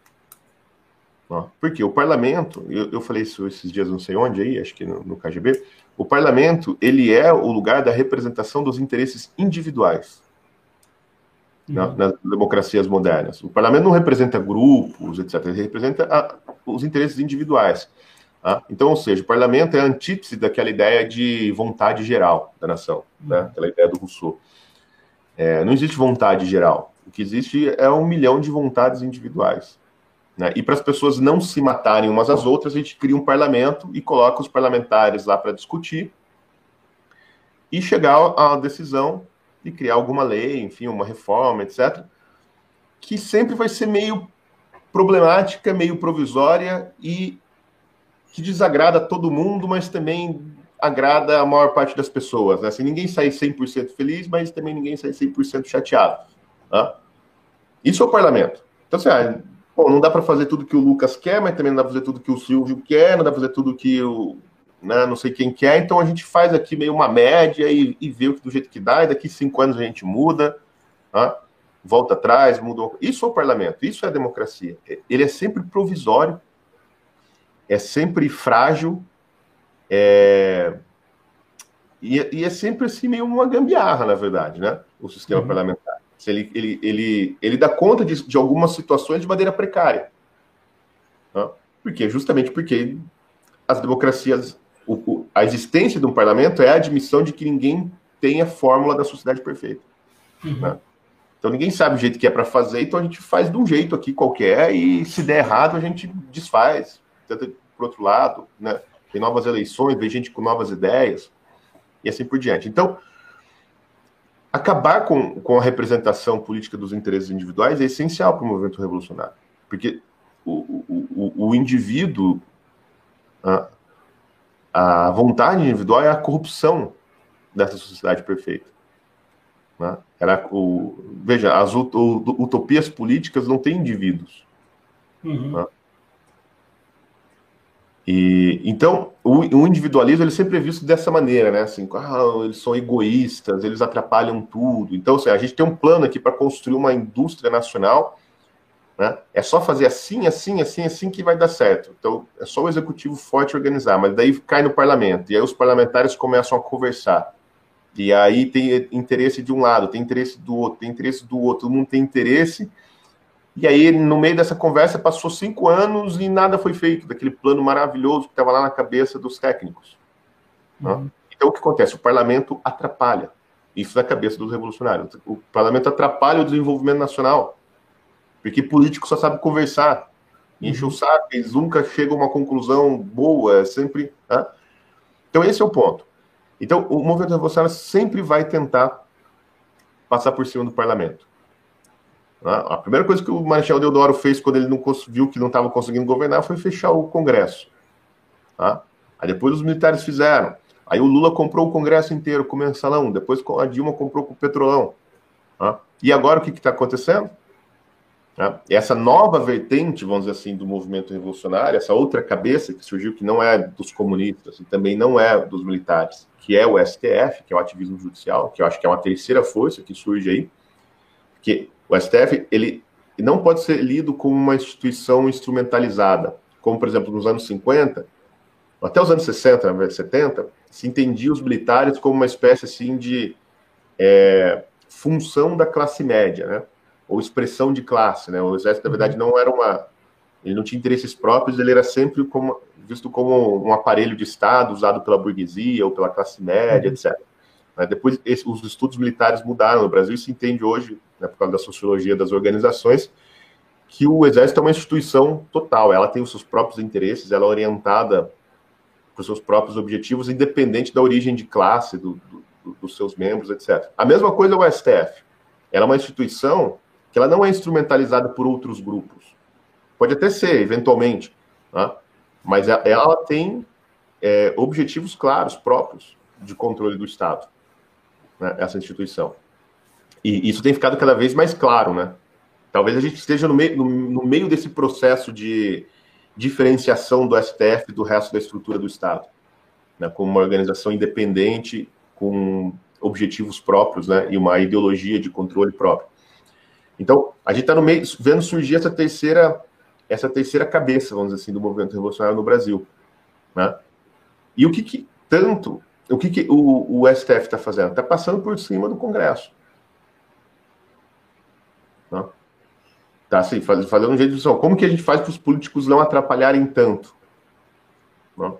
Porque o parlamento, eu, eu, falei isso esses dias não sei onde aí, acho que no, no, KGB, o parlamento ele é o lugar da representação dos interesses individuais uhum. na, nas democracias modernas. O parlamento não representa grupos, etc. Ele representa a, os interesses individuais. Tá? Então, ou seja, o parlamento é a antítese daquela ideia de vontade geral da nação, uhum. né? aquela ideia do Rousseau. É, não existe vontade geral. O que existe é um milhão de vontades individuais. Né? E para as pessoas não se matarem umas às outras, a gente cria um parlamento e coloca os parlamentares lá para discutir e chegar à decisão de criar alguma lei, enfim, uma reforma, etc., que sempre vai ser meio problemática, meio provisória e que desagrada todo mundo, mas também agrada a maior parte das pessoas. Né? Assim, ninguém sai 100% feliz, mas também ninguém sai 100% chateado. Tá? Isso é o parlamento. Então, assim, ah, Bom, não dá para fazer tudo que o Lucas quer, mas também não dá para fazer tudo que o Silvio quer, não dá para fazer tudo que o né, não sei quem quer, então a gente faz aqui meio uma média e, e vê do jeito que dá, e daqui cinco anos a gente muda, tá? volta atrás, muda. Isso é o parlamento, isso é a democracia. Ele é sempre provisório, é sempre frágil, é... E, e, é sempre assim meio uma gambiarra, na verdade, né? O sistema uhum. parlamentar. Ele, ele, ele, ele dá conta de, de algumas situações de maneira precária. Né? Por quê? Justamente porque as democracias, o, o, a existência de um parlamento é a admissão de que ninguém tem a fórmula da sociedade perfeita. Uhum. Né? Então ninguém sabe o jeito que é para fazer, então a gente faz de um jeito aqui qualquer e se der errado a gente desfaz. Tenta por outro lado, né? Tem novas eleições, vem gente com novas ideias e assim por diante. Então, acabar com, com a representação política dos interesses individuais é essencial para o movimento revolucionário, porque o, o, o indivíduo, a, a, vontade individual é a corrupção dessa sociedade perfeita. Né? Era o, veja, as utopias políticas não têm indivíduos. Uhum. Né? E, então, o, o, individualismo ele sempre é visto dessa maneira, né? Assim, ah, eles são egoístas, eles atrapalham tudo. Então, assim, a gente tem um plano aqui para construir uma indústria nacional, né? É só fazer assim, assim, assim, assim que vai dar certo. Então, é só o executivo forte organizar, mas daí cai no parlamento, e aí os parlamentares começam a conversar. E aí tem interesse de um lado, tem interesse do outro, tem interesse do outro, todo mundo tem interesse e aí, no meio dessa conversa, passou cinco anos e nada foi feito daquele plano maravilhoso que estava lá na cabeça dos técnicos. Né? Uhum. Então, o que acontece? O parlamento atrapalha isso na cabeça dos revolucionários. O parlamento atrapalha o desenvolvimento nacional, porque político só sabe conversar, enche uhum. o saco, eles nunca chegam a uma conclusão boa, é sempre. Né? Então, esse é o ponto. Então, o movimento revolucionário sempre vai tentar passar por cima do parlamento. Né? A primeira coisa que o Marechal Deodoro fez quando ele não viu que não estava conseguindo governar foi fechar o Congresso. Tá? Aí depois os militares fizeram. Aí o Lula comprou o Congresso inteiro com o mensalão. Depois a Dilma comprou com o petrolão. Tá? E agora o que está acontecendo? Tá? Essa nova vertente, vamos dizer assim, do movimento revolucionário, essa outra cabeça que surgiu, que não é dos comunistas e também não é dos militares, que é o STF, que é o ativismo judicial, que eu acho que é uma terceira força que surge aí, que o STF ele não pode ser lido como uma instituição instrumentalizada, como, por exemplo, nos anos 50, até os anos 60, 70, se entendia os militares como uma espécie assim de é, função da classe média, né? ou expressão de classe. Né? O exército, na verdade, não era uma. Ele não tinha interesses próprios, ele era sempre como, visto como um aparelho de Estado usado pela burguesia ou pela classe média, uhum. etc. Né? Depois, esse, os estudos militares mudaram no Brasil se entende hoje, né, por causa da sociologia das organizações, que o Exército é uma instituição total, ela tem os seus próprios interesses, ela é orientada para os seus próprios objetivos, independente da origem de classe do, do, dos seus membros, etc. A mesma coisa é o STF. Ela é uma instituição que ela não é instrumentalizada por outros grupos. Pode até ser, eventualmente, né? mas ela tem é, objetivos claros, próprios, de controle do Estado, né? essa instituição. E isso tem ficado cada vez mais claro, né? Talvez a gente esteja no meio, no, no meio desse processo de diferenciação do STF do resto da estrutura do Estado, né? como uma organização independente, com objetivos próprios, né? E uma ideologia de controle próprio. Então, a gente está no meio, vendo surgir essa terceira, essa terceira cabeça, vamos dizer assim, do movimento revolucionário no Brasil, né? E o que, que tanto, o que, que o, o STF está fazendo? Está passando por cima do Congresso. Né? Tá assim, fazendo um jeito de como que a gente faz para os políticos não atrapalharem tanto? Né?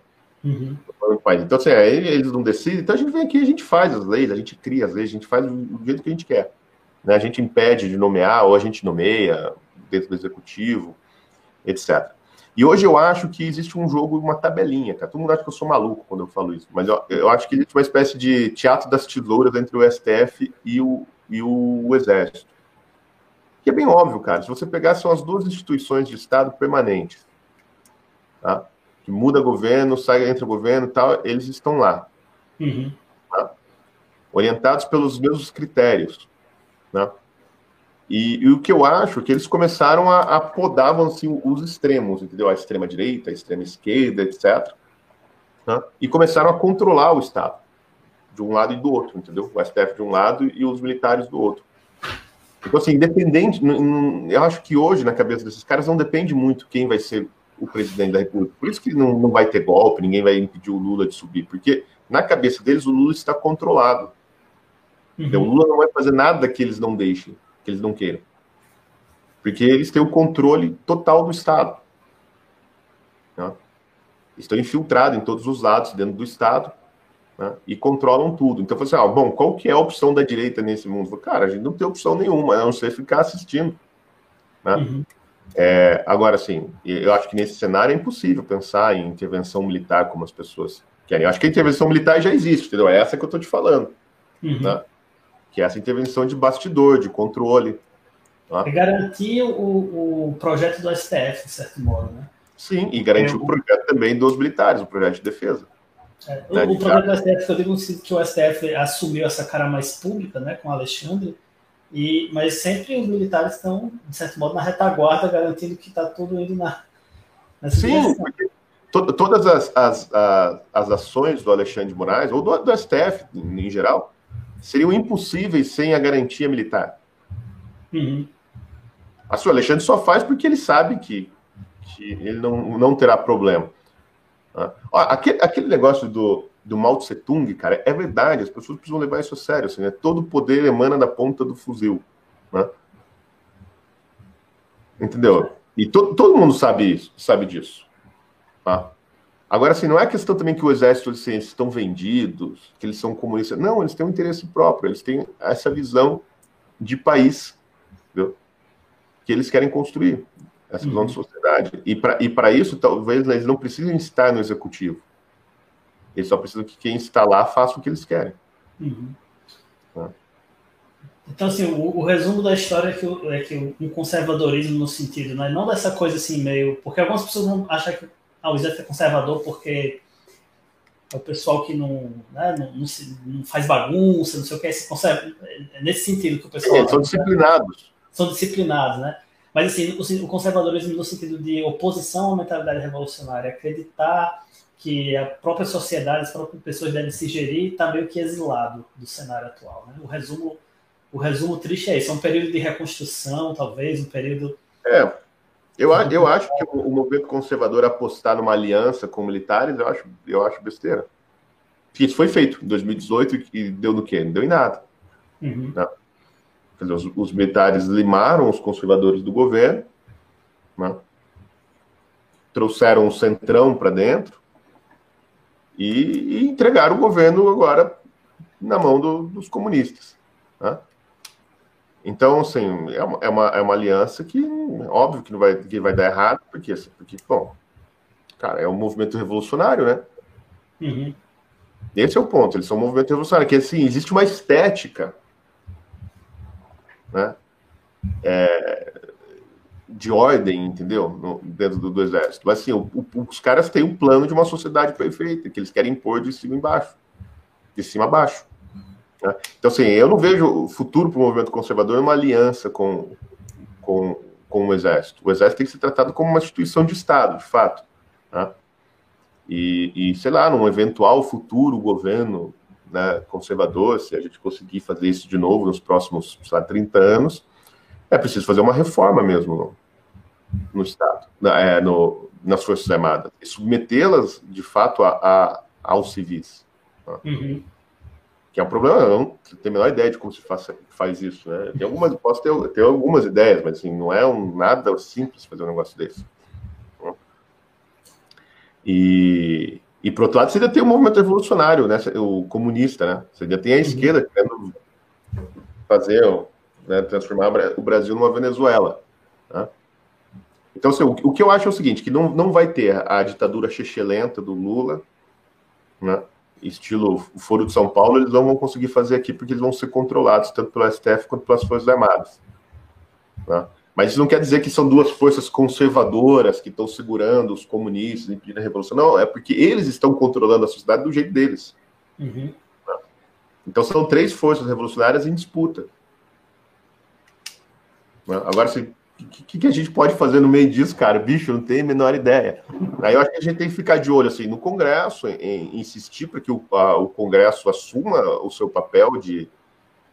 Uhum. Então, assim, aí eles não decidem, então a gente vem aqui, a gente faz as leis, a gente cria as leis, a gente faz do jeito que a gente quer. Né? A gente impede de nomear, ou a gente nomeia dentro do executivo, etc. E hoje eu acho que existe um jogo, uma tabelinha, cara. Todo mundo acha que eu sou maluco quando eu falo isso, mas eu, eu acho que existe uma espécie de teatro das tesouras entre o STF e o, e o, o Exército. Que é bem óbvio, cara. Se você pegar, são as duas instituições de Estado permanentes. Tá? Que muda governo, sai, entra governo e tal, eles estão lá. Uhum. Tá? Orientados pelos mesmos critérios. Né? E, e, o que eu acho é que eles começaram a, a podar assim, os extremos, entendeu? A extrema direita, a extrema esquerda, etc. Né? E começaram a controlar o Estado, de um lado e do outro, entendeu? O STF de um lado e os militares do outro. Então, assim, independente, eu acho que hoje, na cabeça desses caras, não depende muito quem vai ser o presidente da República. Por isso que não, não vai ter golpe, ninguém vai impedir o Lula de subir, porque na cabeça deles o Lula está controlado. Uhum. Então, o Lula não vai fazer nada que eles não deixem, que eles não queiram. Porque eles têm o controle total do Estado. Né? Estão infiltrados em todos os lados dentro do Estado né? e controlam tudo. Então, assim, ah, bom, qual que é a opção da direita nesse mundo? Cara, a gente não tem opção nenhuma, a não ser ficar assistindo. Né? Uhum. É, agora, sim, eu acho que nesse cenário é impossível pensar em intervenção militar como as pessoas querem. Eu acho que a intervenção militar já existe, entendeu? É essa que eu estou te falando. Uhum. Né? Que é essa intervenção de bastidor, de controle. Tá? É garantir o, o projeto do STF, de certo modo, né? Sim, e garantir é, o projeto também dos militares, o projeto de defesa. É, né, o, o projeto do STF, eu digo que o STF assumiu essa cara mais pública, né, com o Alexandre, e, mas sempre os militares estão, de certo modo, na retaguarda, garantindo que está tudo indo na. Sim, porque to, todas as, as, as, as, ações do Alexandre de Moraes, ou do, do STF em geral, seriam impossíveis sem a garantia militar. Uhum. A sua Alexandre só faz porque ele sabe que, que ele não, não terá problema. Ah. Ó, aquele, aquele negócio do, do Mao Tse Tung, cara, é verdade, as pessoas precisam levar isso a sério. Assim, né? Todo poder emana da ponta do fuzil. Né? Entendeu? E to, todo mundo sabe isso, sabe disso. Tá? Agora, assim, não é questão também que o exército eles, eles estão vendidos, que eles são comunistas. Não, eles têm um interesse próprio, eles têm essa visão de país, entendeu? que eles querem construir, essa visão uhum. de sociedade. E para e isso, talvez eles não precisem estar no executivo. Eles só precisam que quem está lá faça o que eles querem. Uhum. Né? Então, assim, o, o, resumo da história é que, o, é que o, conservadorismo no sentido, né, não dessa coisa assim meio... Porque algumas pessoas vão achar que ah, o Islã é conservador porque é o pessoal que não, né, não, não, se, não, faz bagunça, não sei o que, se conserva. É nesse sentido que o pessoal. É, são disciplinados. São disciplinados, né? Mas assim, o, o conservadorismo no sentido de oposição à mentalidade revolucionária, acreditar que a própria sociedade, as próprias pessoas devem se gerir, está meio que exilado do cenário atual. Né? O resumo, o resumo triste é isso, é um período de reconstrução, talvez, um período. É, eu, eu acho que o, movimento conservador apostar numa aliança com militares, eu acho, eu acho besteira. Isso foi feito em 2018 e deu no quê? Não deu em nada. Uhum. Né? Dizer, os, os, militares limaram os conservadores do governo, né? trouxeram um centrão para dentro e, e, entregaram o governo agora na mão do, dos comunistas. Né? Então, assim, é uma, é uma, é uma aliança que, óbvio que não vai, que vai dar errado, porque, porque, bom, cara, é um movimento revolucionário, né? Uhum. Esse é o ponto. Eles são um movimento revolucionário, que assim, existe uma estética né, é, de ordem, entendeu? No, dentro do, do, exército. Mas assim, o, o, os caras têm um plano de uma sociedade perfeita, que eles querem impor de cima embaixo. De cima a baixo. Né? Então, assim, eu não vejo o futuro para o movimento conservador uma aliança com, com, com o exército. O exército tem que ser tratado como uma instituição de Estado, de fato. Né? E, e, sei lá, num eventual futuro governo né, conservador, se a gente conseguir fazer isso de novo nos próximos, sei lá, 30 anos, é preciso fazer uma reforma mesmo no, no Estado, na, é, no, nas Forças Armadas, e submetê-las, de fato, a, a aos civis. Né? Uhum. Que é um problema, eu não tenho a menor ideia de como se faz, faz isso. Né? Tem algumas, posso ter, ter algumas ideias, mas assim, não é um, nada simples fazer um negócio desse. E, e por outro lado, você ainda tem o um movimento revolucionário, né? o comunista, né? Você ainda tem a uhum. esquerda querendo fazer, né, transformar o Brasil numa Venezuela. Né? Então, assim, o, o, que eu acho é o seguinte, que não, não vai ter a ditadura chechelenta do Lula, né? Estilo Foro de São Paulo, eles não vão conseguir fazer aqui porque eles vão ser controlados tanto pelo STF quanto pelas Forças Armadas. Né? Mas isso não quer dizer que são duas forças conservadoras que estão segurando os comunistas, impedindo a revolução. Não, é porque eles estão controlando a sociedade do jeito deles. Uhum. Então são três forças revolucionárias em disputa. Agora, o que, que, a gente pode fazer no meio disso, cara? Bicho, não tem a menor ideia. Aí eu acho que a gente tem que ficar de olho assim, no Congresso, em, em insistir para que o, a, o Congresso assuma o seu papel de,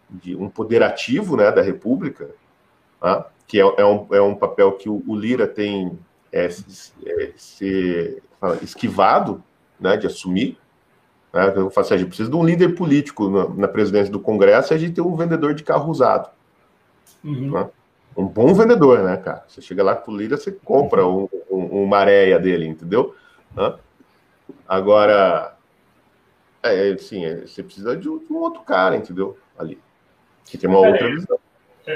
de um poder ativo né, da República. Tá? que é, é, um, é um papel que o, o Lira tem é, é, ser esquivado né, de assumir. Né? Eu falo assim, a gente precisa de um líder político na, na presidência do Congresso e a gente tem um vendedor de carro usado. Uhum. Né? Um bom vendedor, né, cara? Você chega lá com o Lira, você compra um, um, uma areia dele, entendeu? Né? Agora, é, assim, é, você precisa de um, de um, outro cara, entendeu? Ali. Que tem uma outra visão.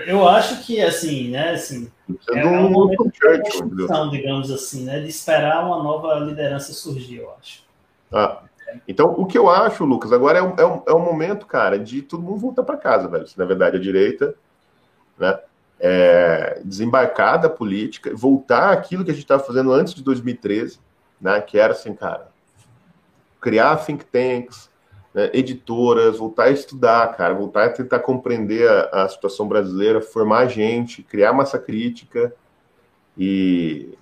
Eu acho que, assim, né, assim, é um momento de digamos assim, né, de esperar uma nova liderança surgir, eu acho. Ah, então, o que eu acho, Lucas, agora é um, é um, é um momento, cara, de todo mundo voltar para casa, velho. Se, na verdade, a direita, né, é, desembarcar da política, voltar aquilo que a gente estava fazendo antes de 2013, né, que era assim, cara, criar think tanks, né, editoras, voltar a estudar, cara, voltar a tentar compreender a, a situação brasileira, formar gente, criar massa crítica e,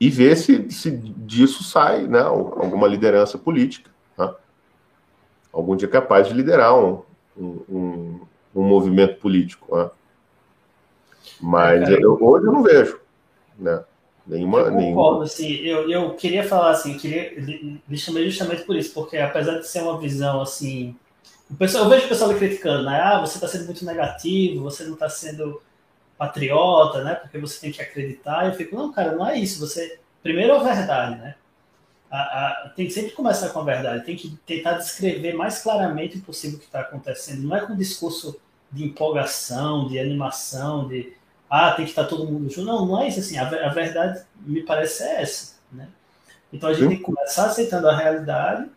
e ver se, se disso sai né, alguma liderança política. Né? Algum dia capaz de liderar um, um, um movimento político. Né? Mas é, eu, hoje eu não vejo. Né? Nenhuma, eu concordo, assim, eu, eu queria falar assim, queria lhe chamei justamente por isso, porque apesar de ser uma visão assim, o pessoal, eu vejo o pessoal criticando, né? Ah, você está sendo muito negativo, você não está sendo patriota, né? Porque você tem que acreditar. Eu fico, não, cara, não é isso. Você primeiro é a verdade, né? A, a, tem que sempre começar com a verdade. Tem que tentar descrever mais claramente o possível o que está acontecendo. Não é com discurso de empolgação, de animação, de ah, tem que estar todo mundo junto. Não, não é isso assim. A, a verdade, me parece, é essa. Né? Então a gente Sim. tem que começar aceitando a realidade,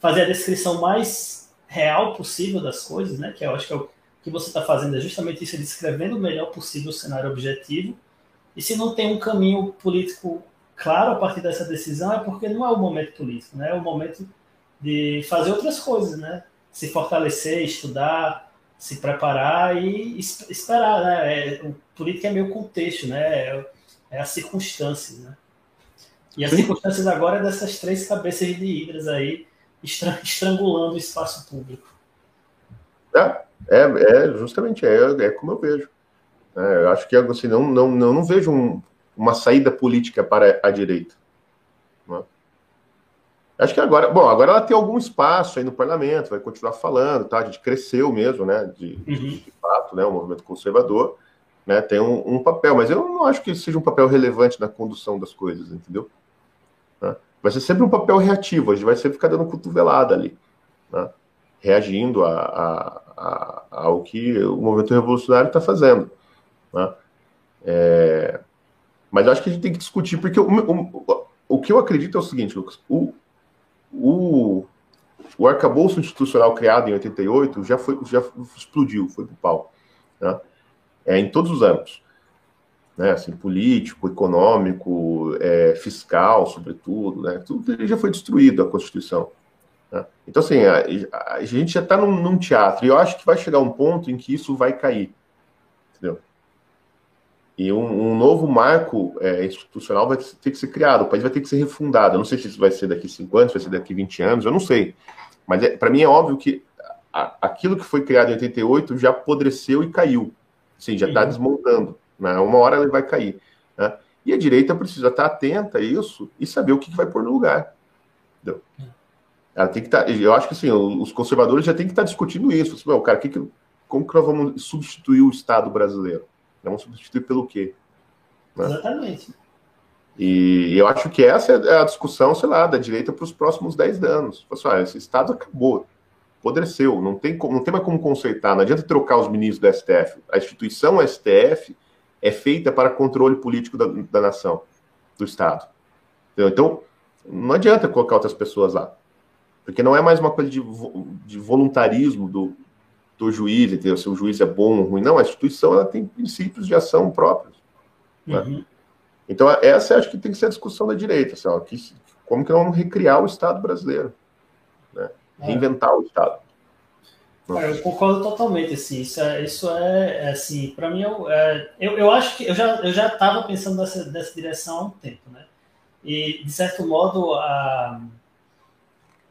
fazer a descrição mais real possível das coisas, né? Que eu acho que é o que você está fazendo é justamente isso, é descrevendo o melhor possível o cenário objetivo. E se não tem um caminho político claro a partir dessa decisão, é porque não é o momento político, né? É o momento de fazer outras coisas, né? Se fortalecer, estudar, se preparar e esperar, né? É, política é meio contexto, né? É, é as circunstâncias, né? E as Sim. circunstâncias agora é dessas três cabeças de hidras aí [LAUGHS] estrangulando o espaço público. É, é, é justamente é, é como eu vejo. É, eu acho que assim, não, não, não, não vejo um, uma saída política para a direita. Não é? Acho que agora, bom, agora ela tem algum espaço aí no parlamento, vai continuar falando, tá? A gente cresceu mesmo, né? De, uhum. de fato, né? O movimento conservador, né? Tem um, um, papel, mas eu não acho que seja um papel relevante na condução das coisas, entendeu? Né? Vai ser sempre um papel reativo, a gente vai sempre ficar dando cotovelada ali, né? reagindo a, a, a, ao que o movimento revolucionário está fazendo, né? É... Mas eu acho que a gente tem que discutir, porque o, o, o que eu acredito é o seguinte, Lucas, o, o, o arcabouço institucional criado em 88 já, foi, já explodiu, foi para o pau. Né? É, em todos os âmbitos. Né? Assim, político, econômico, é, fiscal, sobretudo. Né? Tudo já foi destruído, a Constituição. Né? Então, assim, a, a gente já está num, num, teatro, e eu acho que vai chegar um ponto em que isso vai cair. Entendeu? E um, um novo marco é, institucional vai ter que ser criado, o país vai ter que ser refundado. Eu não sei se isso vai ser daqui 5 anos, vai ser daqui 20 anos, eu não sei. Mas é, para mim é óbvio que a, aquilo que foi criado em 88 já apodreceu e caiu. Sim, já está desmontando. Né? Uma hora ele vai cair. Né? E a direita precisa estar atenta a isso e saber o que, que vai pôr no lugar. Entendeu? Ela tem que estar. Tá, eu acho que assim, os conservadores já têm que estar discutindo isso. Assim, cara, que que, como que nós vamos substituir o Estado brasileiro? Vamos substituir pelo quê? Né? Exatamente. E eu acho que essa é a discussão, sei lá, da direita para os próximos 10 anos. Assim, ah, esse Estado acabou, apodreceu, não tem, não tem mais como consertar, não adianta trocar os ministros do STF. A instituição STF é feita para controle político da, da nação, do Estado. Entendeu? Então, não adianta colocar outras pessoas lá. Porque não é mais uma coisa de, de voluntarismo do, do juiz, entendeu? se o juiz é bom ou ruim. Não, a instituição ela tem princípios de ação próprios. Né? Uhum. Então, essa acho que tem que ser a discussão da direita. Assim, ó, que, como que nós vamos recriar o Estado brasileiro? Né? É. Reinventar o Estado. Cara, eu concordo totalmente, assim, isso é, isso é, é assim, para mim, eu, é, eu, eu acho que eu já eu já estava pensando nessa, nessa direção há um tempo, né, e, de certo modo, a,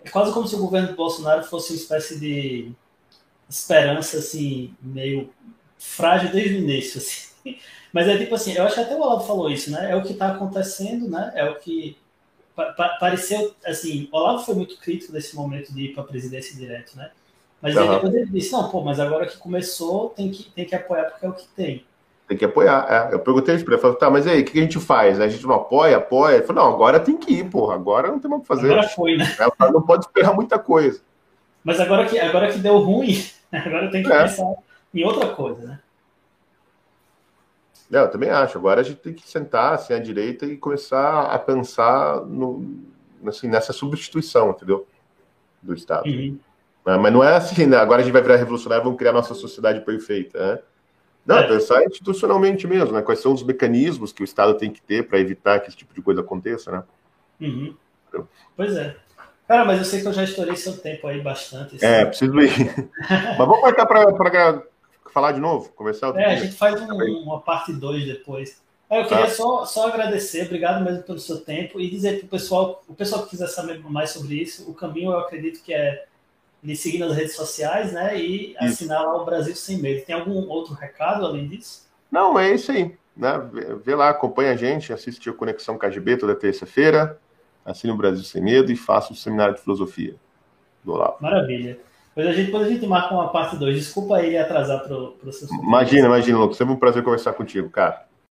é quase como se o governo do Bolsonaro fosse uma espécie de esperança, assim, meio frágil desde o início, assim, [LAUGHS] mas é tipo assim, eu acho que até o Olavo falou isso, né, é o que está acontecendo, né, é o que pa, pa, pareceu, assim, o Olavo foi muito crítico desse momento de ir para a presidência direto, né, mas uhum. depois ele disse, não, pô, mas agora que começou, tem que, tem que apoiar porque é o que tem. Tem que apoiar. É. Eu perguntei para ele, falei, tá, mas aí, o que a gente faz? A gente não apoia, apoia? Ele falou, não, agora tem que ir, porra, agora não tem mais o que fazer. Agora foi, né? Não pode esperar muita coisa. Mas agora que, agora que deu ruim, [LAUGHS] agora tem que é. pensar em outra coisa, né? É, eu também acho. Agora a gente tem que sentar assim à direita e começar a pensar no, assim, nessa substituição, entendeu? Do Estado. Uhum. Né? Mas não é assim, né? agora a gente vai virar revolucionário e vamos criar nossa sociedade perfeita. Né? Não, é. pensar institucionalmente mesmo, né? Quais são os mecanismos que o Estado tem que ter para evitar que esse tipo de coisa aconteça, né? Uhum. Pois é. Cara, mas eu sei que eu já estourei seu tempo aí bastante. É, tempo. preciso ir. [LAUGHS] mas vamos marcar para falar de novo, conversar? É, dia. a gente faz um, uma parte 2 depois. Eu queria ah. só, só agradecer, obrigado mesmo pelo seu tempo e dizer para o pessoal, o pessoal que quiser saber mais sobre isso, o caminho eu acredito que é me seguir nas redes sociais, né? E assinar lá o Brasil Sem Medo. Tem algum outro recado além disso? Não, é isso aí. Né? Vê lá, acompanha a gente, assiste o Conexão KGB toda terça-feira, assine o Brasil Sem Medo e faça o seminário de filosofia do Olavo. Maravilha. Depois a gente, depois a gente marca uma parte 2. Desculpa aí atrasar para o seu. Imagina, imagina, Lucas. Sempre um prazer conversar contigo, cara.